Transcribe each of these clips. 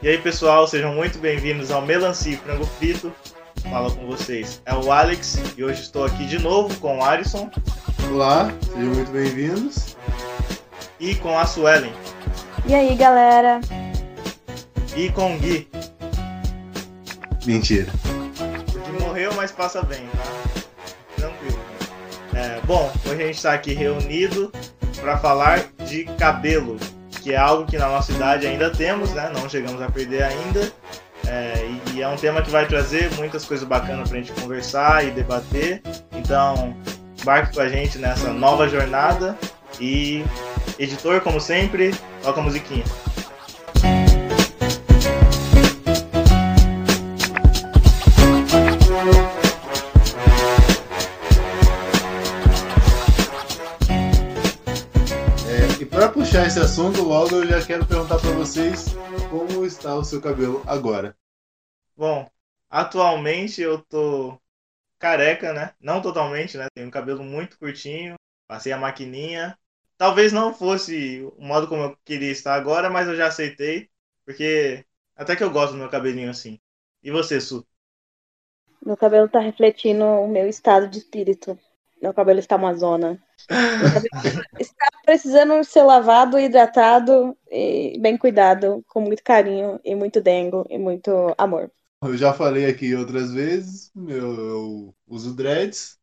E aí, pessoal, sejam muito bem-vindos ao Melancia e Frango Frito. Fala com vocês. É o Alex e hoje estou aqui de novo com o Alisson. Olá, sejam muito bem-vindos. E com a Suelen. E aí, galera? E com o Gui. Mentira. Porque morreu, mas passa bem, tá? Tranquilo. É, bom, hoje a gente está aqui reunido para falar de cabelo, que é algo que na nossa idade ainda temos, né? Não chegamos a perder ainda. É, e é um tema que vai trazer muitas coisas bacanas para a gente conversar e debater. Então, embarque com a gente nessa nova jornada. E, editor, como sempre, toca a musiquinha. Assunto, logo eu já quero perguntar para vocês como está o seu cabelo agora. Bom, atualmente eu tô careca, né? Não totalmente, né? Tenho um cabelo muito curtinho, passei a maquininha. Talvez não fosse o modo como eu queria estar agora, mas eu já aceitei, porque até que eu gosto do meu cabelinho assim. E você, Su? Meu cabelo tá refletindo o meu estado de espírito. Meu cabelo está uma zona. está precisando ser lavado, hidratado e bem cuidado, com muito carinho e muito dengo e muito amor. Eu já falei aqui outras vezes, eu, eu uso dreads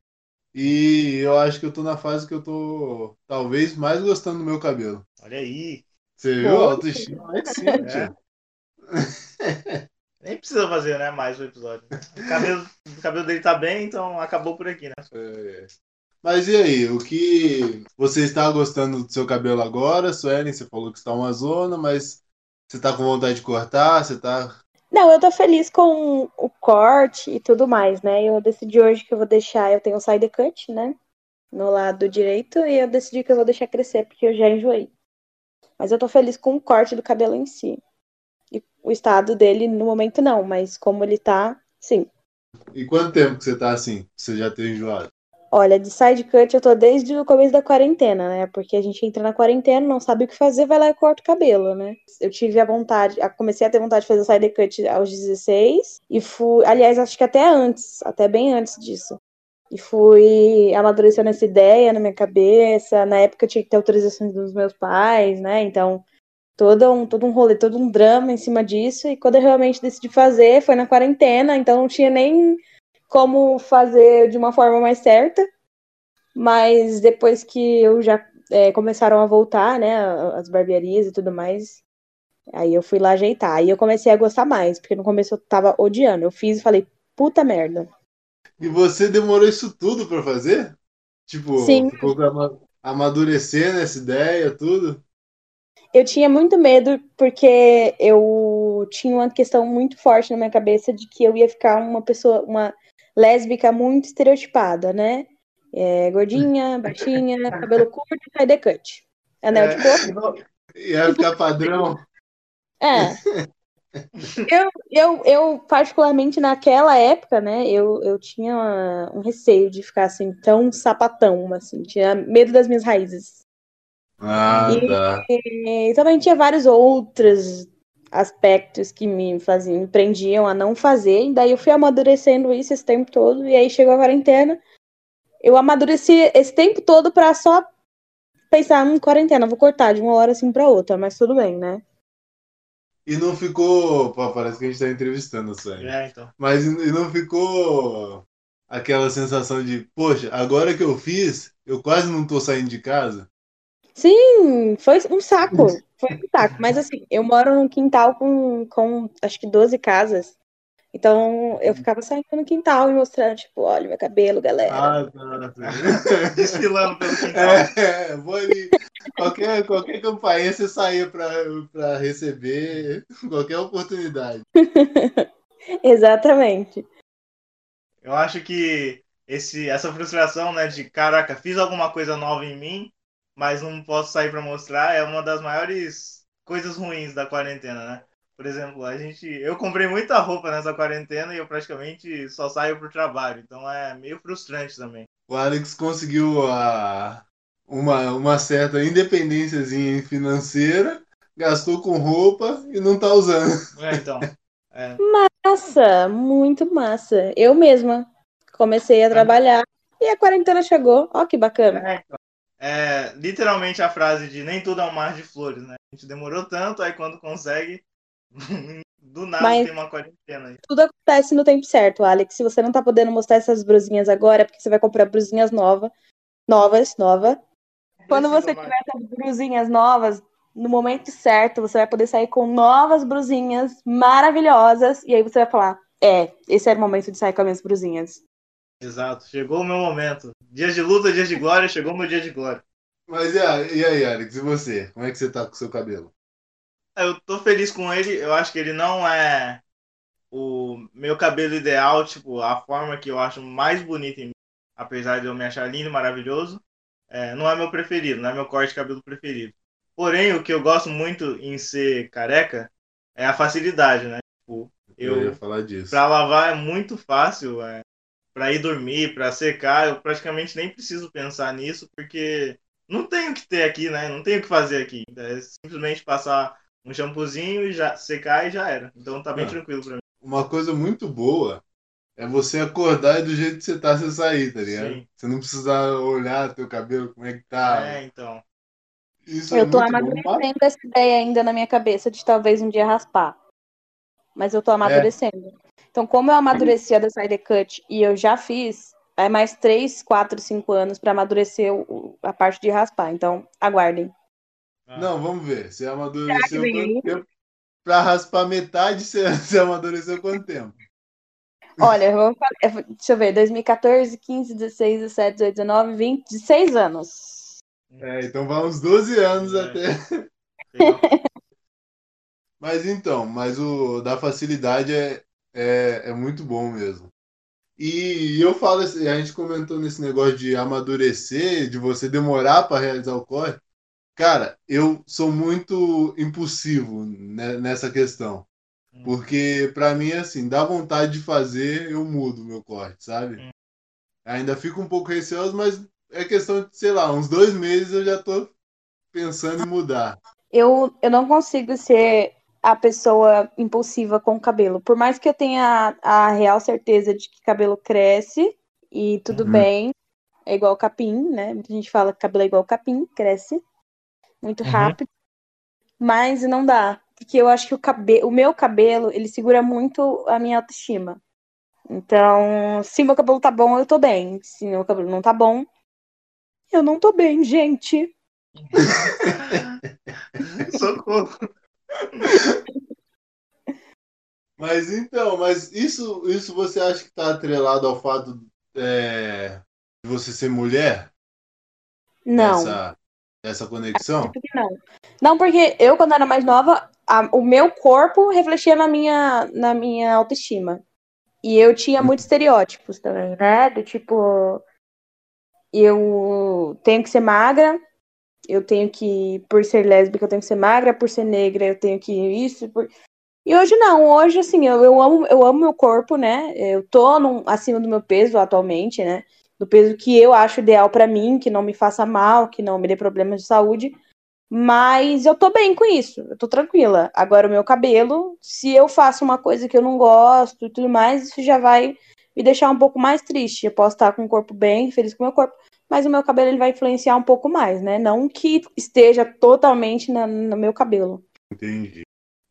e eu acho que eu tô na fase que eu tô talvez mais gostando do meu cabelo. Olha aí. Você viu a autoestima lá em cima, é. Nem precisa fazer, né, mais o episódio. O cabelo, o cabelo dele tá bem, então acabou por aqui, né? É. Mas e aí, o que você está gostando do seu cabelo agora, Suelen? Você falou que está uma zona, mas você está com vontade de cortar? Você tá. Não, eu tô feliz com o corte e tudo mais, né? Eu decidi hoje que eu vou deixar, eu tenho o side cut, né? No lado direito, e eu decidi que eu vou deixar crescer, porque eu já enjoei. Mas eu tô feliz com o corte do cabelo em si. E o estado dele, no momento, não, mas como ele tá, sim. E quanto tempo que você tá assim? Você já tem enjoado? Olha, de side cut eu tô desde o começo da quarentena, né? Porque a gente entra na quarentena, não sabe o que fazer, vai lá e corta o cabelo, né? Eu tive a vontade, comecei a ter vontade de fazer side cut aos 16 e fui, aliás, acho que até antes, até bem antes disso. E fui amadurecendo essa ideia na minha cabeça. Na época eu tinha que ter autorização dos meus pais, né? Então, todo um, todo um rolê, todo um drama em cima disso. E quando eu realmente decidi fazer, foi na quarentena, então não tinha nem como fazer de uma forma mais certa, mas depois que eu já é, começaram a voltar, né, as barbearias e tudo mais, aí eu fui lá ajeitar. Aí eu comecei a gostar mais, porque no começo eu tava odiando. Eu fiz e falei, puta merda. E você demorou isso tudo para fazer? Tipo, Sim. ficou amadurecendo essa ideia, tudo? Eu tinha muito medo porque eu tinha uma questão muito forte na minha cabeça de que eu ia ficar uma pessoa, uma lésbica muito estereotipada, né? É, gordinha, baixinha, cabelo curto, side cut. Anel é, de coco. Ia ficar padrão. É. Eu, eu, eu, particularmente naquela época, né, eu, eu tinha um receio de ficar assim, tão sapatão, assim, tinha medo das minhas raízes. Ah, e, tá. E, também tinha vários outros aspectos que me faziam, me prendiam a não fazer, e daí eu fui amadurecendo isso esse tempo todo, e aí chegou a quarentena, eu amadureci esse tempo todo para só pensar, em hum, quarentena, vou cortar de uma hora assim para outra, mas tudo bem, né? E não ficou. Pô, parece que a gente tá entrevistando o Sam. É, então. Mas e não ficou aquela sensação de, poxa, agora que eu fiz, eu quase não tô saindo de casa. Sim, foi um saco. Foi um saco. Mas assim, eu moro num quintal com, com acho que 12 casas. Então eu ficava saindo no quintal e mostrando, tipo, olha meu cabelo, galera. Ah. Desfilando pelo quintal. É, vou ali. Qualquer, qualquer campainha você saía para receber qualquer oportunidade. Exatamente. Eu acho que esse, essa frustração, né, de caraca, fiz alguma coisa nova em mim, mas não posso sair para mostrar, é uma das maiores coisas ruins da quarentena, né? Por exemplo, a gente, eu comprei muita roupa nessa quarentena e eu praticamente só saio pro trabalho, então é meio frustrante também. O Alex conseguiu a, uma, uma certa independênciazinha financeira, gastou com roupa e não tá usando. É, então. É. Massa, muito massa. Eu mesma comecei a trabalhar e a quarentena chegou. Ó, que bacana. É, então. É, literalmente a frase de nem tudo é um mar de flores, né? A gente demorou tanto, aí quando consegue, do nada Mas- tem uma quarentena aí. Tudo acontece no tempo certo, Alex. Se você não tá podendo mostrar essas brusinhas agora, é porque você vai comprar brusinhas novas. Novas, nova. Quando você tiver essas brusinhas novas, no momento certo, você vai poder sair com novas brusinhas maravilhosas. E aí você vai falar: É, esse era o momento de sair com as minhas brusinhas. Exato, chegou o meu momento. Dias de luta, dias de glória, chegou meu dia de glória. Mas e aí, e aí, Alex, e você? Como é que você tá com o seu cabelo? Eu tô feliz com ele, eu acho que ele não é o meu cabelo ideal, tipo, a forma que eu acho mais bonita em mim, apesar de eu me achar lindo e maravilhoso, é, não é meu preferido, não é meu corte de cabelo preferido. Porém, o que eu gosto muito em ser careca é a facilidade, né? Tipo, Eu, eu, ia falar disso. Pra lavar é muito fácil, é, para ir dormir, pra secar, eu praticamente nem preciso pensar nisso, porque não tenho o que ter aqui, né? Não tenho o que fazer aqui. É simplesmente passar um shampoozinho e já secar e já era. Então tá bem Ah. tranquilo pra mim. Uma coisa muito boa é você acordar e do jeito que você tá, você sair, tá ligado? Sim. Você não precisa olhar teu cabelo, como é que tá. É, então. Isso é eu tô muito bom. amadurecendo essa ideia ainda na minha cabeça de talvez um dia raspar. Mas eu tô amadurecendo. Então, como eu amadureci a da Side Cut e eu já fiz, é mais 3, 4, 5 anos pra amadurecer o- a parte de raspar. Então, aguardem. Ah, Não, vamos ver. Você amadureceu quanto tempo? Pra raspar metade, você, você amadureceu quanto tempo? Olha, eu vou falar- deixa eu ver, 2014, 15, 16, 17, 18, 19, 20, 16 anos. É, então vai uns 12 anos É. até. legal. Mas então, mas o da facilidade é, é, é muito bom mesmo. E eu falo assim, a gente comentou nesse negócio de amadurecer, de você demorar para realizar o corte. Cara, eu sou muito impulsivo nessa questão. Hum. Porque pra mim, assim, dá vontade de fazer, eu mudo o meu corte, sabe? Hum. Ainda fico um pouco receoso, mas é questão de, sei lá, uns dois meses eu já tô pensando em mudar. Eu, eu não consigo ser a pessoa impulsiva com o cabelo. Por mais que eu tenha a, a real certeza de que cabelo cresce e tudo Uhum. bem, é igual capim, né? Muita gente fala que cabelo é igual capim, cresce muito Uhum. rápido. Mas não dá, porque eu acho que o, cabe o meu cabelo, ele segura muito a minha autoestima. Então, se meu cabelo tá bom, eu tô bem. Se meu cabelo não tá bom, eu não tô bem, gente. Socorro. Mas então, mas isso, isso você acha que tá atrelado ao fato é, de você ser mulher? Não. Essa, essa conexão? Não. Não, porque eu, quando era mais nova, a- o meu corpo refletia na minha, na minha autoestima. E eu tinha muitos estereótipos também, né? Do tipo, eu tenho que ser magra, eu tenho que, por ser lésbica, eu tenho que ser magra, por ser negra, eu tenho que isso. Por... E hoje não, hoje assim, eu, eu amo, eu amo meu corpo, né? Eu tô num- acima do meu peso atualmente, né? Do peso que eu acho ideal pra mim, que não me faça mal, que não me dê problemas de saúde. Mas eu tô bem com isso, eu tô tranquila. Agora, o meu cabelo, se eu faço uma coisa que eu não gosto e tudo mais, isso já vai me deixar um pouco mais triste. Eu posso estar com o corpo bem, feliz com o meu corpo, mas o meu cabelo ele vai influenciar um pouco mais, né? Não que esteja totalmente na- no meu cabelo. Entendi.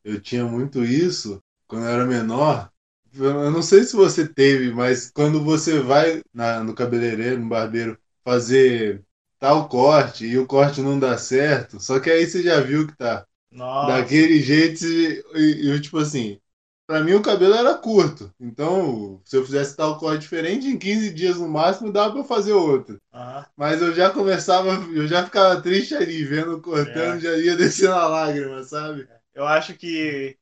Eu tinha muito isso quando eu era menor. Eu não sei se você teve, mas quando você vai na- no cabeleireiro, no barbeiro, fazer tal corte e o corte não dá certo, só que aí você já viu que tá Nossa. daquele jeito e, e eu, tipo assim, pra mim o cabelo era curto. Então, se eu fizesse tal corte diferente, em 15 dias no máximo dava pra eu fazer outro. Aham. Mas eu já começava, eu já ficava triste ali, vendo cortando, É. já ia descendo a lágrima, sabe? Eu acho que,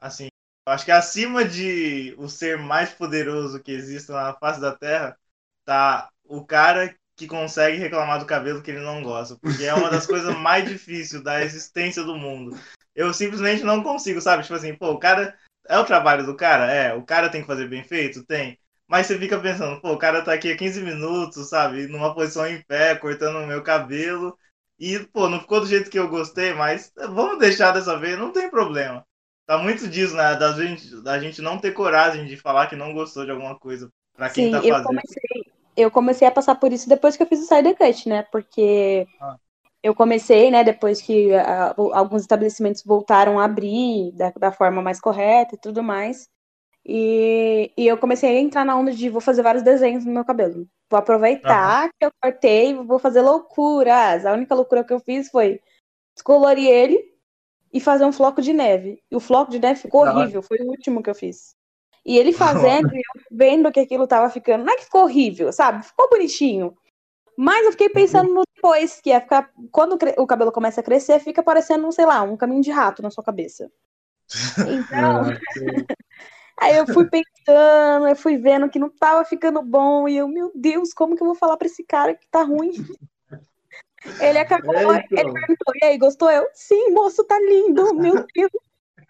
assim, eu acho que acima de o ser mais poderoso que existe na face da Terra, tá o cara que consegue reclamar do cabelo que ele não gosta. Porque é uma das coisas mais difíceis da existência do mundo. Eu simplesmente não consigo, sabe? Tipo assim, pô, o cara. É o trabalho do cara? É. O cara tem que fazer bem feito? Tem. Mas você fica pensando, pô, o cara tá aqui há 15 minutos, sabe? Numa posição em pé, cortando o meu cabelo. E, pô, não ficou do jeito que eu gostei, mas vamos deixar dessa vez, não tem problema. Tá muito disso, né? Da gente, da gente não ter coragem de falar que não gostou de alguma coisa pra quem Sim, tá eu fazendo. comecei, eu comecei a passar por isso depois que eu fiz o Snyder Cut, né? Porque Ah. Eu comecei, né, depois que o- alguns estabelecimentos voltaram a abrir da, da forma mais correta e tudo mais. E, e eu comecei a entrar na onda de vou fazer vários desenhos no meu cabelo. Vou aproveitar que eu cortei, vou fazer loucuras. A única loucura que eu fiz foi descolorir ele e fazer um floco de neve. E o floco de neve ficou horrível, foi o último que eu fiz. E ele fazendo, e eu vendo que aquilo tava ficando. Não é que ficou horrível, sabe? Ficou bonitinho. Mas eu fiquei pensando no depois, que é ficar. Quando o cabelo começa a crescer, fica parecendo, sei lá, um caminho de rato na sua cabeça. Então, aí eu fui pensando, eu fui vendo que não tava ficando bom, e eu, meu Deus, como que eu vou falar pra esse cara que tá ruim? Ele acabou, É, então. ele perguntou, e aí, gostou? Eu, sim, moço, tá lindo, meu Deus.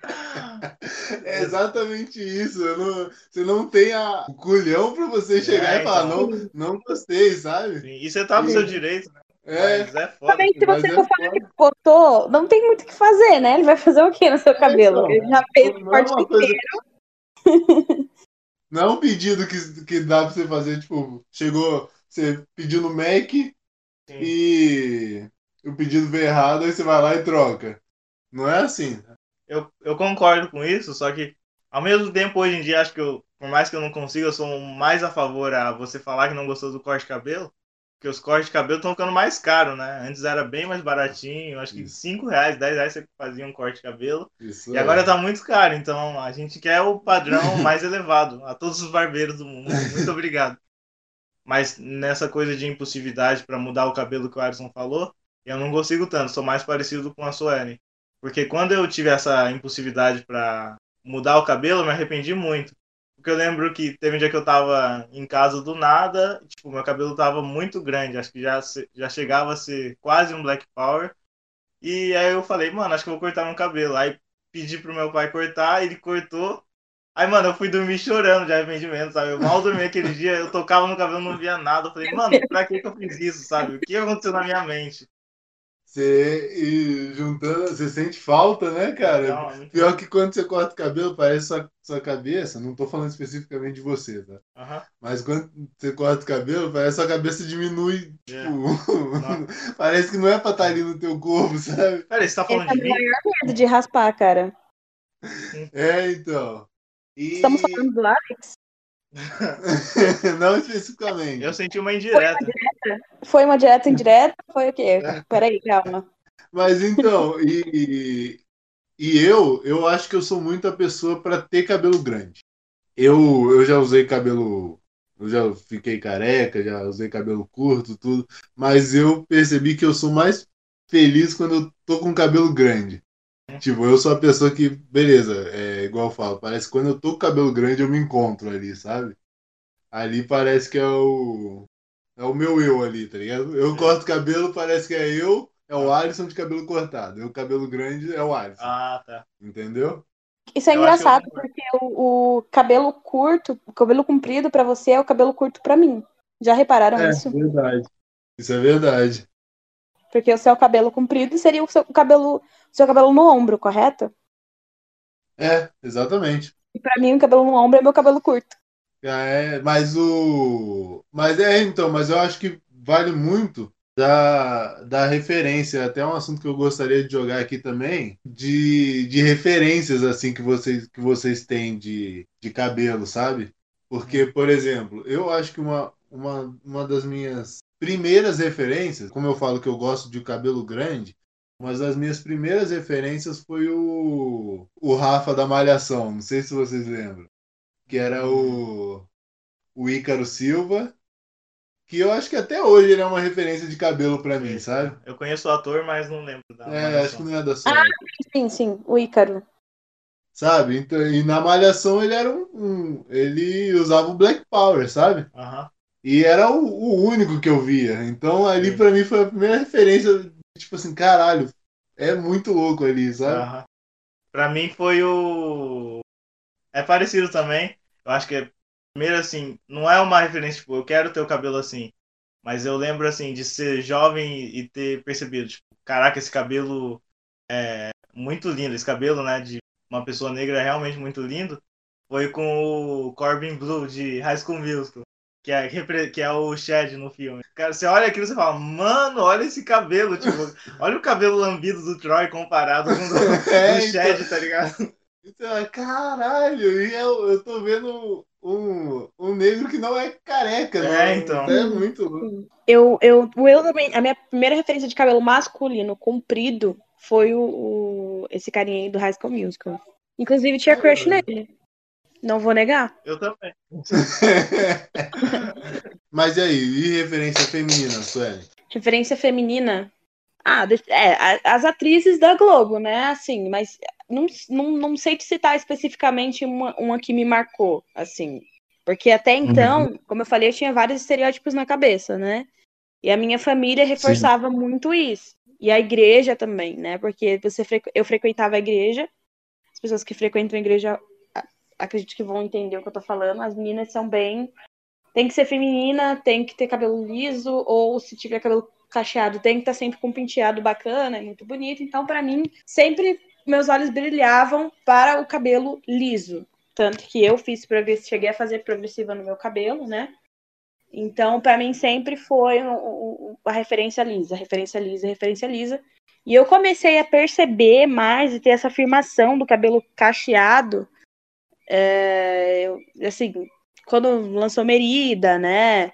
É exatamente isso. não- você não tem a, o culhão pra você chegar É, e falar, então. não, não gostei, sabe? Sim, E você tá no seu direito, né? É, Mas é foda. Também, se você é for falar foda. que gostou, não tem muito o que fazer, né? Ele vai fazer o quê no seu cabelo? então, Ele já fez o não é corte inteiro. coisa. Não é um pedido que, que dá pra você fazer, tipo, chegou, você pediu no Mac Sim. e o pedido veio errado, aí você vai lá e troca. Não é assim. Eu, eu concordo com isso, só que ao mesmo tempo, hoje em dia, acho que eu, por mais que eu não consiga, eu sou mais a favor a você falar que não gostou do corte de cabelo, porque os cortes de cabelo estão ficando mais caros, né? Antes era bem mais baratinho, acho que Isso. 5 reais, 10 reais você fazia um corte de cabelo, Isso e é. agora tá muito caro, então a gente quer o padrão mais elevado a todos os barbeiros do mundo. Muito obrigado. Mas nessa coisa de impulsividade para mudar o cabelo que o Alisson falou, eu não consigo tanto, sou mais parecido com a Suene. Porque quando eu tive essa impulsividade para mudar o cabelo, eu me arrependi muito. Porque eu lembro que teve um dia que eu tava em casa do nada, tipo, meu cabelo tava muito grande, acho que já, já chegava a ser quase um Black Power. E aí eu falei, mano, acho que eu vou cortar meu cabelo. Aí pedi pro meu pai cortar, ele cortou. Aí, mano, eu fui dormir chorando de arrependimento, sabe? Eu mal dormi aquele dia, eu tocava no cabelo, não via nada. Eu falei, mano, pra que que eu fiz isso, sabe? O que aconteceu na minha mente? Você e juntando, você sente falta, né, cara? Então, muito- Pior que quando você corta o cabelo, parece sua, sua cabeça. Não tô falando especificamente de você, tá? Mas quando você corta o cabelo, parece que sua cabeça diminui. É. Tipo, parece que não é pra estar ali no teu corpo, sabe? Peraí, você tá falando Esse é de o mim? maior medo de raspar, cara. É, então. E... Estamos falando do Alex? não especificamente. Eu senti uma indireta. Foi uma direta indireta? Foi o quê? Peraí, calma. Mas então, e, e, eu, eu acho que eu sou muito a pessoa pra ter cabelo grande. Eu, eu já usei cabelo. Eu já fiquei careca, já usei cabelo curto, tudo. Mas eu percebi que eu sou mais feliz quando eu tô com cabelo grande. Tipo, eu sou a pessoa que, beleza, é igual eu falo, parece que quando eu tô com cabelo grande eu me encontro ali, sabe? Ali parece que é o. É o meu eu ali, tá ligado? Eu corto cabelo, parece que é eu, é o Alisson de cabelo cortado. Eu, cabelo grande, é o Alisson. Ah, tá. Entendeu? Isso é Eu eu engraçado, concordo. porque o, o cabelo curto, o cabelo comprido pra você é o cabelo curto pra mim. Já repararam isso? verdade. Isso é verdade. Porque o seu cabelo comprido seria o seu cabelo, o seu cabelo no ombro, correto? É, exatamente. E pra mim o cabelo no ombro é meu cabelo curto. É, mas o. Mas é, então, mas eu acho que vale muito da, da referência. Até um assunto que eu gostaria de jogar aqui também, de, de referências assim que vocês, que vocês têm de, de cabelo, sabe? Porque, por exemplo, eu acho que uma, uma, uma das minhas primeiras referências, como eu falo que eu gosto de cabelo grande, uma das minhas primeiras referências foi o, o Rafa da Malhação. Não sei se vocês lembram. Que era o, o Ícaro Silva. Que eu acho que até hoje ele é uma referência de cabelo pra mim, sabe? Eu conheço o ator, mas não lembro da É, malhação. acho que não é da sorte. Sim, sim, o Ícaro. Sabe? Então, e na Malhação ele era um, um- Ele usava o Black Power, sabe? Aham. E era o, o único que eu via. Então ali pra mim foi a primeira referência. Tipo assim, caralho, é muito louco ali, sabe? Aham. Pra mim foi o. É parecido também. Eu acho que é primeiro assim, não é uma referência, tipo, eu quero ter o cabelo assim. Mas eu lembro, assim, de ser jovem e ter percebido, tipo, caraca, esse cabelo é muito lindo. Esse cabelo, né, de uma pessoa negra é realmente muito lindo. Foi com o Corbin Blue de High School Musical. Que é, que é o Shed no filme. Cara, você olha aquilo e você fala, mano, olha esse cabelo, tipo, olha o cabelo lambido do Troy comparado com o do, É, do Shed, então. tá ligado? Então, caralho, e eu, eu tô vendo um, um negro que não é careca, É, né? então. É muito louco. Eu, eu, o eu também, a minha primeira referência de cabelo masculino comprido foi o, o- esse carinha aí do High School Musical. Inclusive tinha crush nele. Não vou negar. Eu também. Mas e aí, e referência feminina, Sueli? Referência feminina. Ah, é, as atrizes da Globo, né? Assim, mas não, não, não sei te citar especificamente uma, uma que me marcou, assim. Porque até então, como eu falei, eu tinha vários estereótipos na cabeça, né? E a minha família reforçava muito isso. E a igreja também, né? Porque você eu frequentava a igreja. As pessoas que frequentam a igreja acredito que vão entender o que eu tô falando. As meninas são bem. Tem que ser feminina, tem que ter cabelo liso, ou se tiver cabelo cacheado, tem que estar sempre com um penteado bacana, é muito bonito. Então, pra mim, sempre meus olhos brilhavam para o cabelo liso. Tanto que eu fiz progressiva, cheguei a fazer progressiva no meu cabelo, né? Então, pra mim, sempre foi o- o- a referência lisa, referência lisa, referência lisa. E eu comecei a perceber mais e ter essa afirmação do cabelo cacheado, é, eu- assim, quando lançou Merida, né?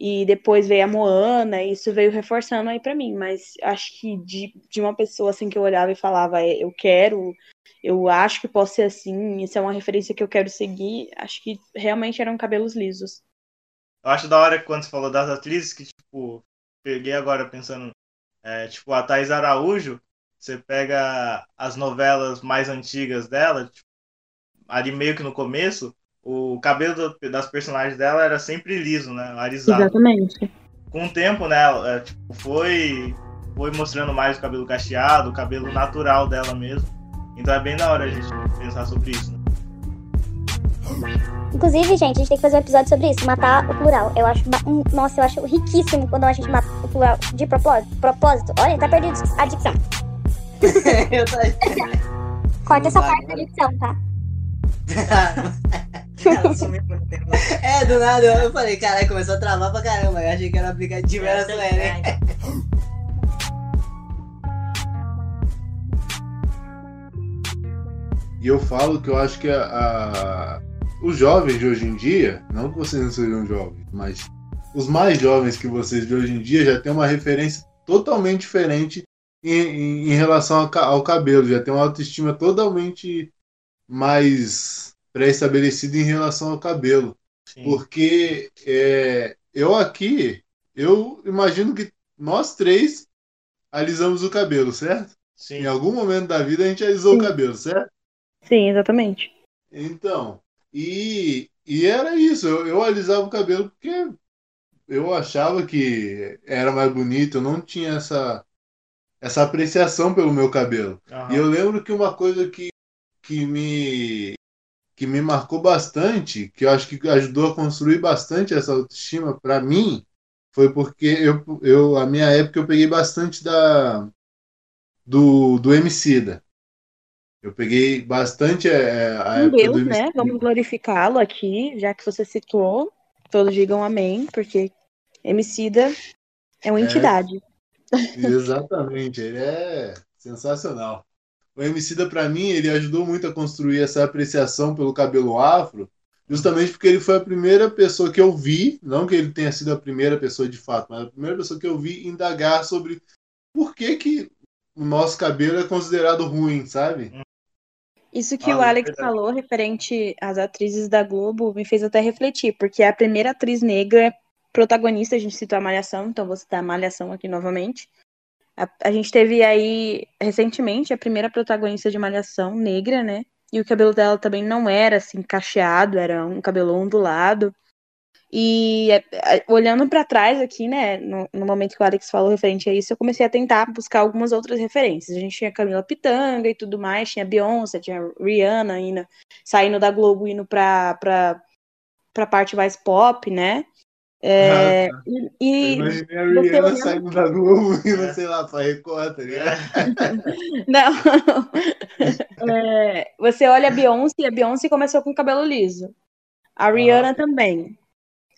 E depois veio a Moana, isso veio reforçando aí pra mim. Mas acho que de, de uma pessoa assim que eu olhava e falava, "É, eu quero, eu acho que posso ser assim, isso é uma referência que eu quero seguir, acho que realmente eram cabelos lisos. Eu acho da hora quando você falou das atrizes, que, tipo, peguei agora pensando, é, tipo, a Thais Araújo, você pega as novelas mais antigas dela, tipo, ali meio que no começo, o cabelo do- das personagens dela era sempre liso, né? Arisado. Exatamente. Com o tempo, né, ela, é, tipo, foi, foi mostrando mais o cabelo cacheado, o cabelo natural dela mesmo. Então é bem da hora a gente pensar sobre isso, né? Inclusive, gente, a gente tem que fazer um episódio sobre isso, matar o plural. Eu acho. um- Nossa, eu acho riquíssimo quando a gente mata o plural de propósito. propósito. Olha, tá perdido a dicção. Eu tô... Corta essa parte da dicção, tá? Ela sumiu por tempo. É, do nada eu falei, caralho, começou a travar pra caramba. Eu achei que era aplicativo, era só né? E eu falo que eu acho que a, a- os jovens de hoje em dia, não que vocês não sejam jovens, mas os mais jovens que vocês de hoje em dia já tem uma referência totalmente diferente em, em- em relação ao, ao cabelo, já tem uma autoestima totalmente mais pré-estabelecida em relação ao cabelo. Sim. Porque é, eu aqui, eu imagino que nós três alisamos o cabelo, certo? Sim. Em algum momento da vida a gente alisou o Sim. cabelo, certo? Sim, exatamente. Então, e, e era isso, eu, eu alisava o cabelo porque eu achava que era mais bonito, eu não tinha essa, essa apreciação pelo meu cabelo. Aham. E eu lembro que uma coisa que, que me que me marcou bastante, que eu acho que ajudou a construir bastante essa autoestima para mim, foi porque eu, eu a minha época eu peguei bastante da do do Emicida. Eu peguei bastante é, a Um época Deus, do né? Vamos glorificá-lo aqui, já que você citou. Todos digam amém, porque Emicida é uma É. entidade. Exatamente, ele é sensacional. O Emicida, para mim, ele ajudou muito a construir essa apreciação pelo cabelo afro, justamente porque ele foi a primeira pessoa que eu vi, não que ele tenha sido a primeira pessoa de fato, mas a primeira pessoa que eu vi indagar sobre por que, que o nosso cabelo é considerado ruim, sabe? Isso que Ah, o Alex verdade. falou referente às atrizes da Globo me fez até refletir, porque a primeira atriz negra protagonista, a gente citou a Malhação, então vou citar a Malhação aqui novamente. A, a gente teve aí recentemente a primeira protagonista de Malhação negra, né? E o cabelo dela também não era assim cacheado, era um cabelo ondulado. E é, é, olhando pra trás aqui, né, no, no momento que o Alex falou referente a isso, eu comecei a tentar buscar algumas outras referências. A gente tinha Camila Pitanga e tudo mais, tinha Beyoncé, tinha Rihanna indo, saindo da Globo indo pra, pra, pra parte mais pop, né? É, Ah, e, e imaginei a você Rihanna saindo da Globo indo, É. sei lá, pra Record, tá ligado? Não. É, você olha a Beyoncé, e a Beyoncé começou com cabelo liso. A Rihanna também.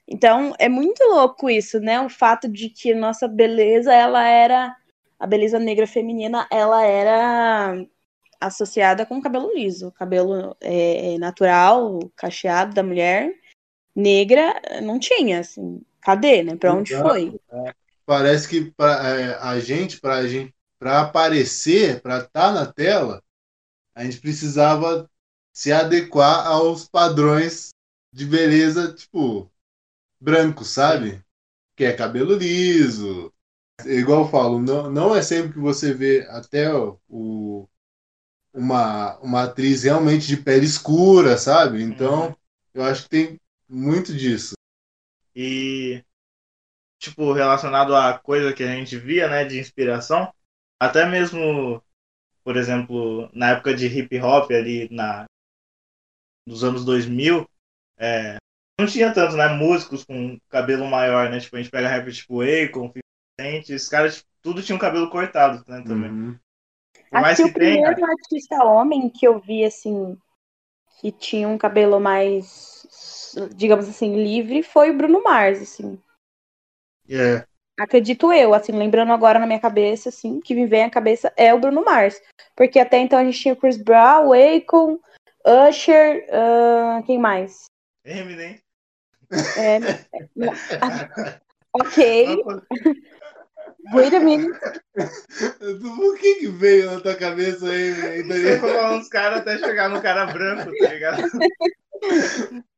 Então, é muito louco isso, né? O fato de que nossa beleza, ela era. A beleza negra feminina, ela era associada com cabelo liso. Cabelo é, natural, cacheado da mulher. Negra, não tinha, assim. Cadê, né? Pra onde Exato. foi? Parece que pra, é, a gente, pra gente, pra aparecer, pra estar na tela, a gente precisava se adequar aos padrões de beleza, tipo, branco, sabe? Que é cabelo liso. Igual eu falo, não, não é sempre que você vê até o, uma, uma atriz realmente de pele escura, sabe? Então, Uhum. eu acho que tem muito disso. E, tipo, relacionado a coisa que a gente via, né, de inspiração, até mesmo, por exemplo, na época de hip hop ali na dos anos 2000, é, não tinha tanto, né, músicos com cabelo maior, né? Tipo, a gente pega rapper tipo Akon, 50 Cent, esses caras tipo, tudo tinham cabelo cortado, né, também. Uhum. Por mais Acho que que o tenha, primeiro artista homem que eu vi, assim, que tinha um cabelo mais, digamos assim, livre, foi o Bruno Mars, assim. é, Acredito eu, assim, lembrando agora na minha cabeça, assim, que me vem à cabeça é o Bruno Mars. Porque até então a gente tinha o Chris Brown, o Akon, Usher, ah, quem mais? Eminem. É, ok, wait a minute. O que que veio na tua cabeça aí, velho? Você falando uns caras até chegar no cara branco, tá ligado?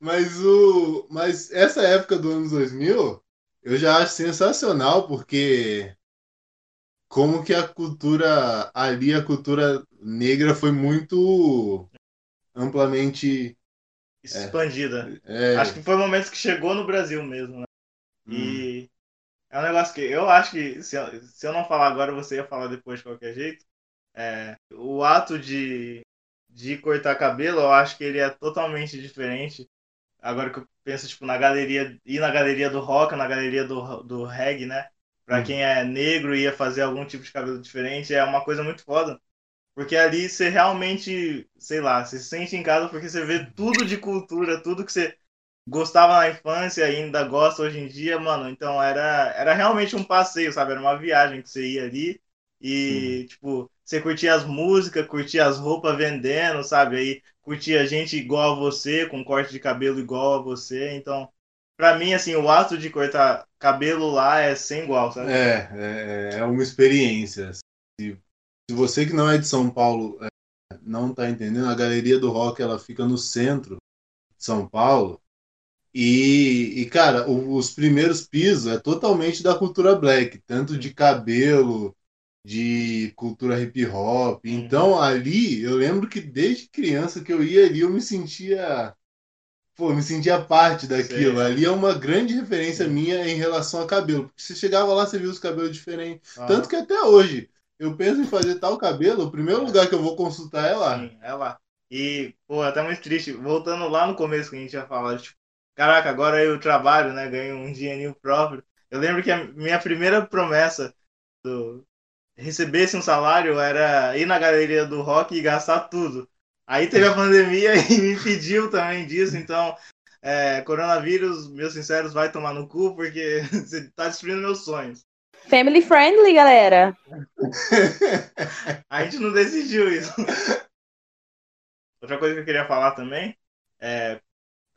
Mas o, mas essa época do anos 2000, eu já acho sensacional porque como que a cultura ali, a cultura negra foi muito amplamente Expandida. é, Acho que foi o momento que chegou no Brasil mesmo, né? hum, E é um negócio que eu acho que se eu, se eu não falar agora, você ia falar depois de qualquer jeito. É, o ato de, de cortar cabelo, eu acho que ele é totalmente diferente. Agora que eu penso, tipo, na galeria, ir na galeria do rock, na galeria do, do reggae, né? Pra Hum. quem é negro e ia fazer algum tipo de cabelo diferente, é uma coisa muito foda. Porque ali você realmente, sei lá, você se sente em casa porque você vê tudo de cultura, tudo que você gostava na infância e ainda gosta hoje em dia, mano. Então era, era realmente um passeio, sabe? Era uma viagem que você ia ali e, tipo, você curtia as músicas, curtia as roupas vendendo, sabe? Aí curtia gente igual a você, com corte de cabelo igual a você. Então, pra mim, assim, o ato de cortar cabelo lá é sem igual, sabe? é, é, é uma experiência. Se, se você que não é de São Paulo é, não tá entendendo, a Galeria do Rock ela fica no centro de São Paulo. E, e, cara, o- os primeiros pisos é totalmente da cultura black, tanto de cabelo, de cultura hip hop. Então, ali, eu lembro que desde criança que eu ia ali, eu me sentia. Pô, me sentia parte daquilo. Sei. Ali é uma grande referência Sim. minha em relação a cabelo. Porque você chegava lá, você via os cabelos diferentes. Ah, Tanto que até hoje, eu penso em fazer tal cabelo, o primeiro lugar que eu vou consultar é lá. Sim, é lá. E, pô, até muito triste. Voltando lá no começo que a gente ia falar, tipo, caraca, agora eu trabalho, né? Ganho um dinheirinho próprio. Eu lembro que a minha primeira promessa do recebesse um salário era ir na galeria do rock e gastar tudo. Aí teve a pandemia e me impediu também disso, então. É, coronavírus, meus sinceros, vai tomar no cu porque você tá destruindo meus sonhos. Family friendly, galera. A gente não decidiu isso. Outra coisa que eu queria falar também é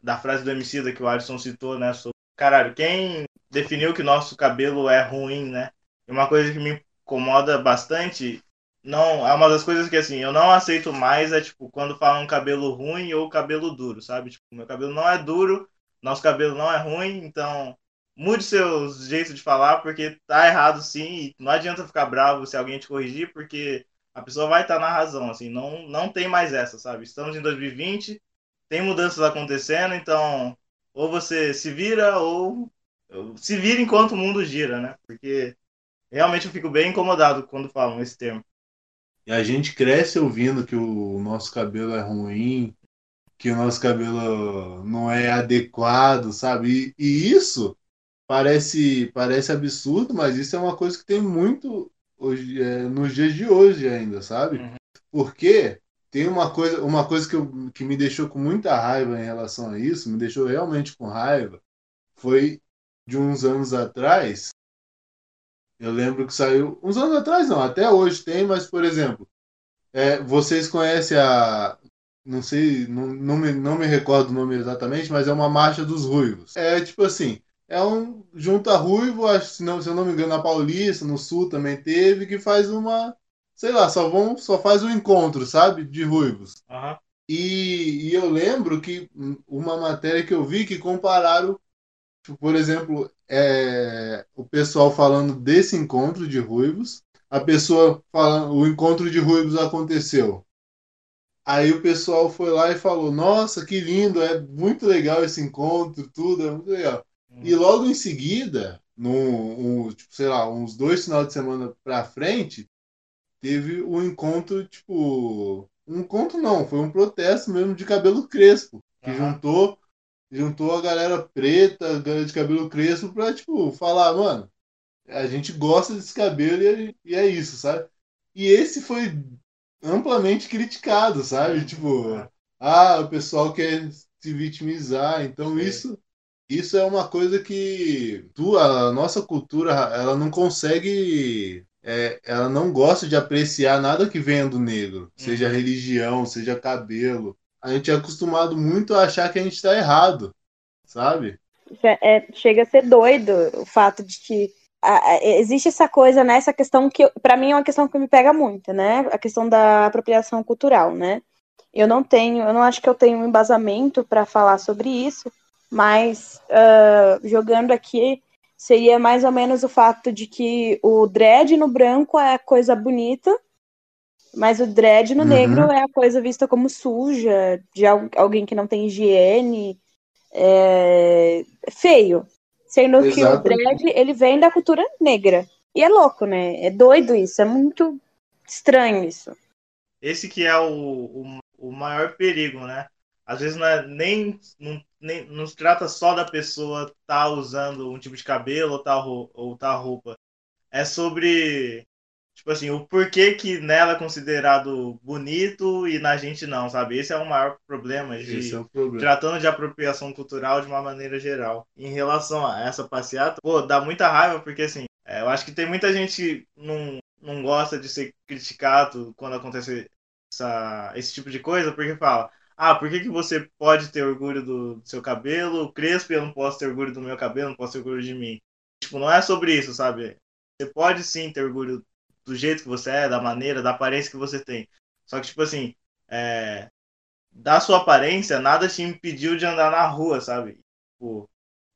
da frase do Emicida que o Alisson citou, né? Sobre, caralho, quem definiu que nosso cabelo é ruim, né? E uma coisa que me incomoda bastante, não, é uma das coisas que assim, eu não aceito mais é tipo quando falam cabelo ruim ou cabelo duro, sabe? Tipo, meu cabelo não é duro, nosso cabelo não é ruim, então mude seus jeitos de falar porque tá errado sim, não adianta ficar bravo se alguém te corrigir, porque a pessoa vai estar na razão, assim, não, não tem mais essa, sabe? Estamos em 2020, tem mudanças acontecendo, então ou você se vira ou se vira enquanto o mundo gira, né? Porque realmente eu fico bem incomodado quando falam esse termo. E a gente cresce ouvindo que o nosso cabelo é ruim, que o nosso cabelo não é adequado, sabe? E, e, isso parece, parece absurdo, mas isso é uma coisa que tem muito hoje, é, nos dias de hoje ainda, sabe? Uhum. Porque tem uma coisa, uma coisa que, eu, que me deixou com muita raiva em relação a isso, me deixou realmente com raiva, foi de uns anos atrás. Eu lembro que saiu. Uns anos atrás, não, até hoje tem, mas, por exemplo, é, vocês conhecem a não sei, não, não, me, não me recordo o nome exatamente, mas é uma marcha dos ruivos. É tipo assim, é um junta ruivo, acho, se, não, se eu não me engano, na Paulista, no Sul também teve, que faz uma, sei lá, só vão, só faz um encontro, sabe, de ruivos. Uhum. E, e eu lembro que uma matéria que eu vi que compararam, por exemplo, é, o pessoal falando desse encontro de ruivos, a pessoa falando, o encontro de ruivos aconteceu Aí o pessoal foi lá e falou: Nossa, que lindo, é muito legal esse encontro, tudo, é muito legal. Hum. E logo em seguida, num, um, tipo, sei lá, uns dois finais de semana pra frente, teve um encontro, tipo. Um encontro não, foi um protesto mesmo de cabelo crespo, que uhum. juntou juntou a galera preta, galera de cabelo crespo pra, tipo, falar, mano, a gente gosta desse cabelo e, e é isso, sabe? E esse foi amplamente criticado, sabe? Tipo, ah, o pessoal quer se vitimizar. Então Sim. isso isso é uma coisa que tu, a nossa cultura, ela não consegue, é, ela não gosta de apreciar nada que venha do negro, uhum. seja religião, seja cabelo. A gente é acostumado muito a achar que a gente está errado, sabe? É, é, chega a ser doido o fato de que existe essa coisa, né? Essa questão que, para mim, é uma questão que me pega muito, né? A questão da apropriação cultural, né? Eu não tenho, eu não acho que eu tenho um embasamento para falar sobre isso, mas uh, jogando aqui seria mais ou menos o fato de que o dread no branco é a coisa bonita, mas o dread no uhum. negro é a coisa vista como suja, de alguém que não tem higiene, é feio, Sendo Exato. que o dread, ele vem da cultura negra. E é louco, né? É doido isso, é muito estranho isso. Esse que é o, o, o maior perigo, né? Às vezes não é nem não, nem não se trata só da pessoa estar tá usando um tipo de cabelo ou tal, ou tal roupa. É sobre Tipo assim, o porquê que nela é considerado bonito e na gente não, sabe? Esse é o maior problema de Esse é o problema. tratando de apropriação cultural de uma maneira geral. Em relação a essa passeata, pô, dá muita raiva porque assim, é, eu acho que tem muita gente que não, não gosta de ser criticado quando acontece essa, esse tipo de coisa, porque fala, ah, por que, que você pode ter orgulho do, do seu cabelo crespo e eu não posso ter orgulho do meu cabelo, não posso ter orgulho de mim? Tipo, não é sobre isso, sabe? Você pode sim ter orgulho do jeito que você é, da maneira, da aparência que você tem. Só que, tipo assim, é, da sua aparência, nada te impediu de andar na rua, sabe? Tipo,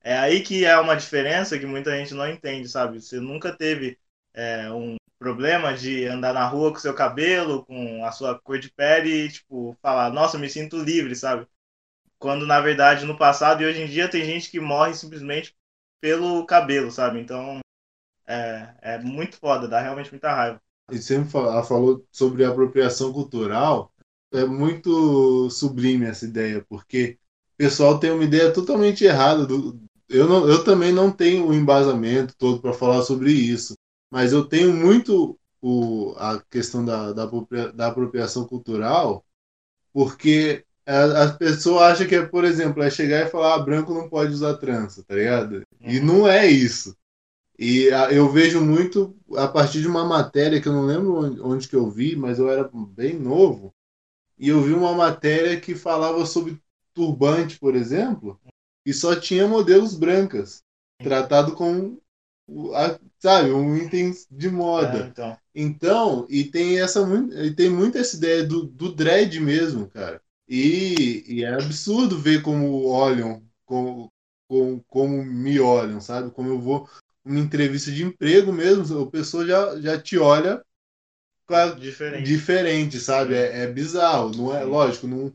é aí que é uma diferença que muita gente não entende, sabe? Você nunca teve é, um problema de andar na rua com seu cabelo, com a sua cor de pele e, tipo, falar, nossa, me sinto livre, sabe? Quando, na verdade, no passado e hoje em dia tem gente que morre simplesmente pelo cabelo, sabe? Então, é, é muito foda, dá realmente muita raiva. E sempre falou sobre apropriação cultural, é muito sublime essa ideia, porque o pessoal tem uma ideia totalmente errada. Do, eu, não, eu também não tenho o embasamento todo para falar sobre isso, mas eu tenho muito o, a questão da, da, da apropriação cultural, porque a, pessoa acha que é, por exemplo, é chegar e falar ah, branco não pode usar trança, tá ligado? E uhum. não é isso. E a, eu vejo muito a partir de uma matéria que eu não lembro onde, onde, que eu vi, mas eu era bem novo. E eu vi uma matéria que falava sobre turbante, por exemplo, e só tinha modelos brancas, tratado como sabe, um item de moda. É, então. então, e tem essa e tem muito essa ideia do, do dread mesmo, cara. E, e é absurdo ver como olham, como, como, como me olham, sabe? Como eu vou uma entrevista de emprego mesmo, a pessoa já, já te olha diferente, diferente sabe? É, é bizarro, não é lógico, não,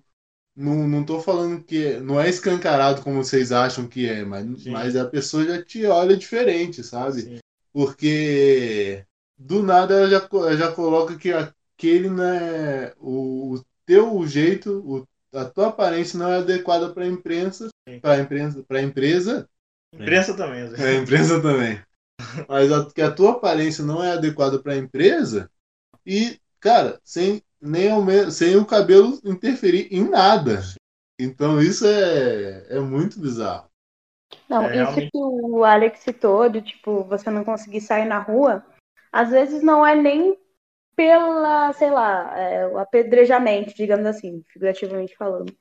não, não tô falando que não é escancarado como vocês acham que é, mas, mas a pessoa já te olha diferente, sabe? Sim. Porque do nada ela já, já coloca que aquele não é o, o teu jeito, o a tua aparência não é adequada para a imprensa, Sim. para imprensa, para empresa, Imprensa também, às vezes. é, a imprensa também. Mas a, que a tua aparência não é adequada para a empresa e, cara, sem nem ao me- sem o cabelo interferir em nada. Então isso é, é muito bizarro. Não, É, isso realmente. que o Alex citou, de tipo, você não conseguir sair na rua, às vezes não é nem pela, sei lá, é, o apedrejamento, digamos assim, figurativamente falando.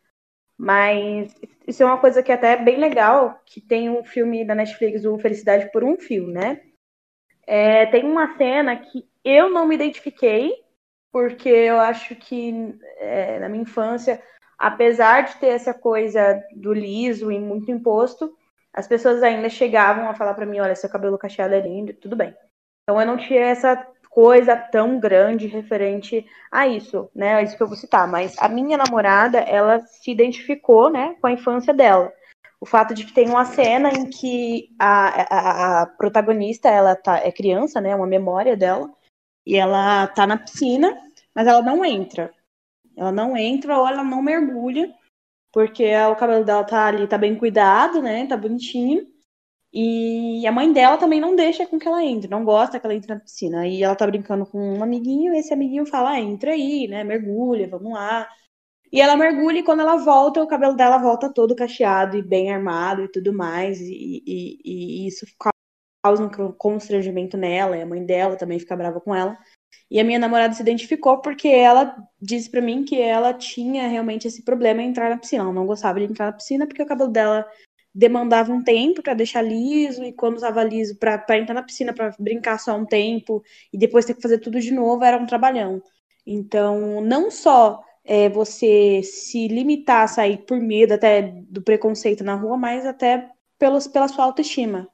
Mas isso é uma coisa que até é bem legal, que tem um filme da Netflix, o Felicidade por um Fio, né? É, tem uma cena que eu não me identifiquei, porque eu acho que é, na minha infância, apesar de ter essa coisa do liso e muito imposto, as pessoas ainda chegavam a falar pra mim, olha, seu cabelo cacheado é lindo, tudo bem. Então eu não tinha essa coisa tão grande referente a isso, né? É isso que eu vou citar. Mas a minha namorada, ela se identificou, né, com a infância dela. O fato de que tem uma cena em que a, a, a protagonista, ela tá, é criança, né, uma memória dela, e ela tá na piscina, mas ela não entra. Ela não entra ou ela não mergulha, porque o cabelo dela tá ali, tá bem cuidado, né? Tá bonitinho. E a mãe dela também não deixa com que ela entre, não gosta que ela entre na piscina. E ela tá brincando com um amiguinho, e esse amiguinho fala: ah, entra aí, né? Mergulha, vamos lá. E ela mergulha e quando ela volta, o cabelo dela volta todo cacheado e bem armado e tudo mais. E, e, e isso causa um constrangimento nela, e a mãe dela também fica brava com ela. E a minha namorada se identificou porque ela disse pra mim que ela tinha realmente esse problema em entrar na piscina. Ela não gostava de entrar na piscina porque o cabelo dela demandava um tempo pra deixar liso e quando usava liso pra entrar na piscina pra brincar só um tempo e depois ter que fazer tudo de novo era um trabalhão. Então, não só é, você se limitar a sair por medo até do preconceito na rua, mas até pelos, pela sua autoestima.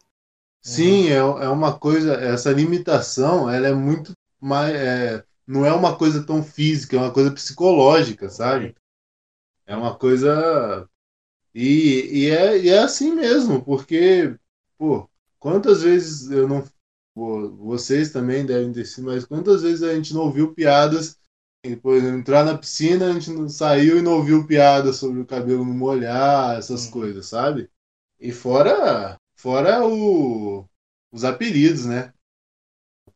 Sim, é, é uma coisa, essa limitação, ela é muito mais, é, não é uma coisa tão física, é uma coisa psicológica, sabe? É uma coisa e, e, é, e é assim mesmo, porque, pô, quantas vezes eu não. Vocês também devem ter sido, mas quantas vezes a gente não ouviu piadas, por exemplo, entrar na piscina, a gente não saiu e não ouviu piadas sobre o cabelo não molhar, essas Hum. coisas, sabe? E fora, fora o, os apelidos, né?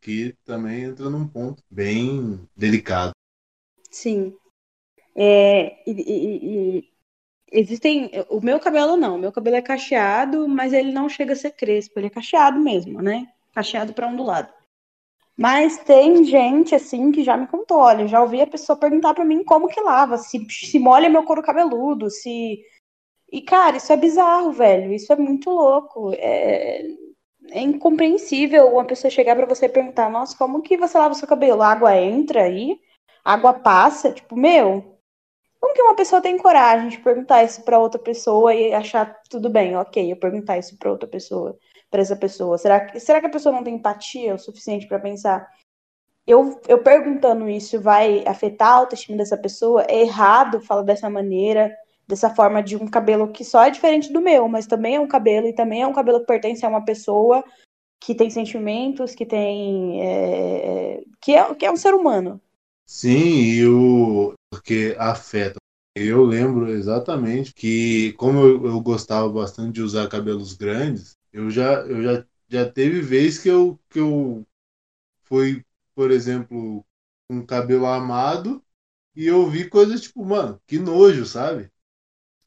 Que também entra num ponto bem delicado. Sim. É, e- e- existem. O meu cabelo não, meu cabelo é cacheado, mas ele não chega a ser crespo, ele é cacheado mesmo, né? Cacheado para ondulado. Mas tem gente assim que já me contou, olha, já ouvi a pessoa perguntar pra mim como que lava, se, se molha meu couro cabeludo, se. E, cara, isso é bizarro, velho. Isso é muito louco. É, é incompreensível uma pessoa chegar pra você e perguntar, nossa, como que você lava seu cabelo? A água entra aí? Água passa? Tipo, meu, como que uma pessoa tem coragem de perguntar isso pra outra pessoa e achar tudo bem, ok, eu perguntar isso pra outra pessoa, pra essa pessoa? Será que, será que a pessoa não tem empatia o suficiente pra pensar? Eu, eu perguntando isso vai afetar a autoestima dessa pessoa? É errado falar dessa maneira, dessa forma de um cabelo que só é diferente do meu, mas também é um cabelo e também é um cabelo que pertence a uma pessoa que tem sentimentos, que tem. é, que, é, que é um ser humano. Sim, e o porque afeta. Eu lembro exatamente que, como eu, eu gostava bastante de usar cabelos grandes, eu já, eu já, já teve vez que eu, que eu fui, por exemplo, com cabelo armado e eu vi coisas tipo, mano, que nojo, sabe?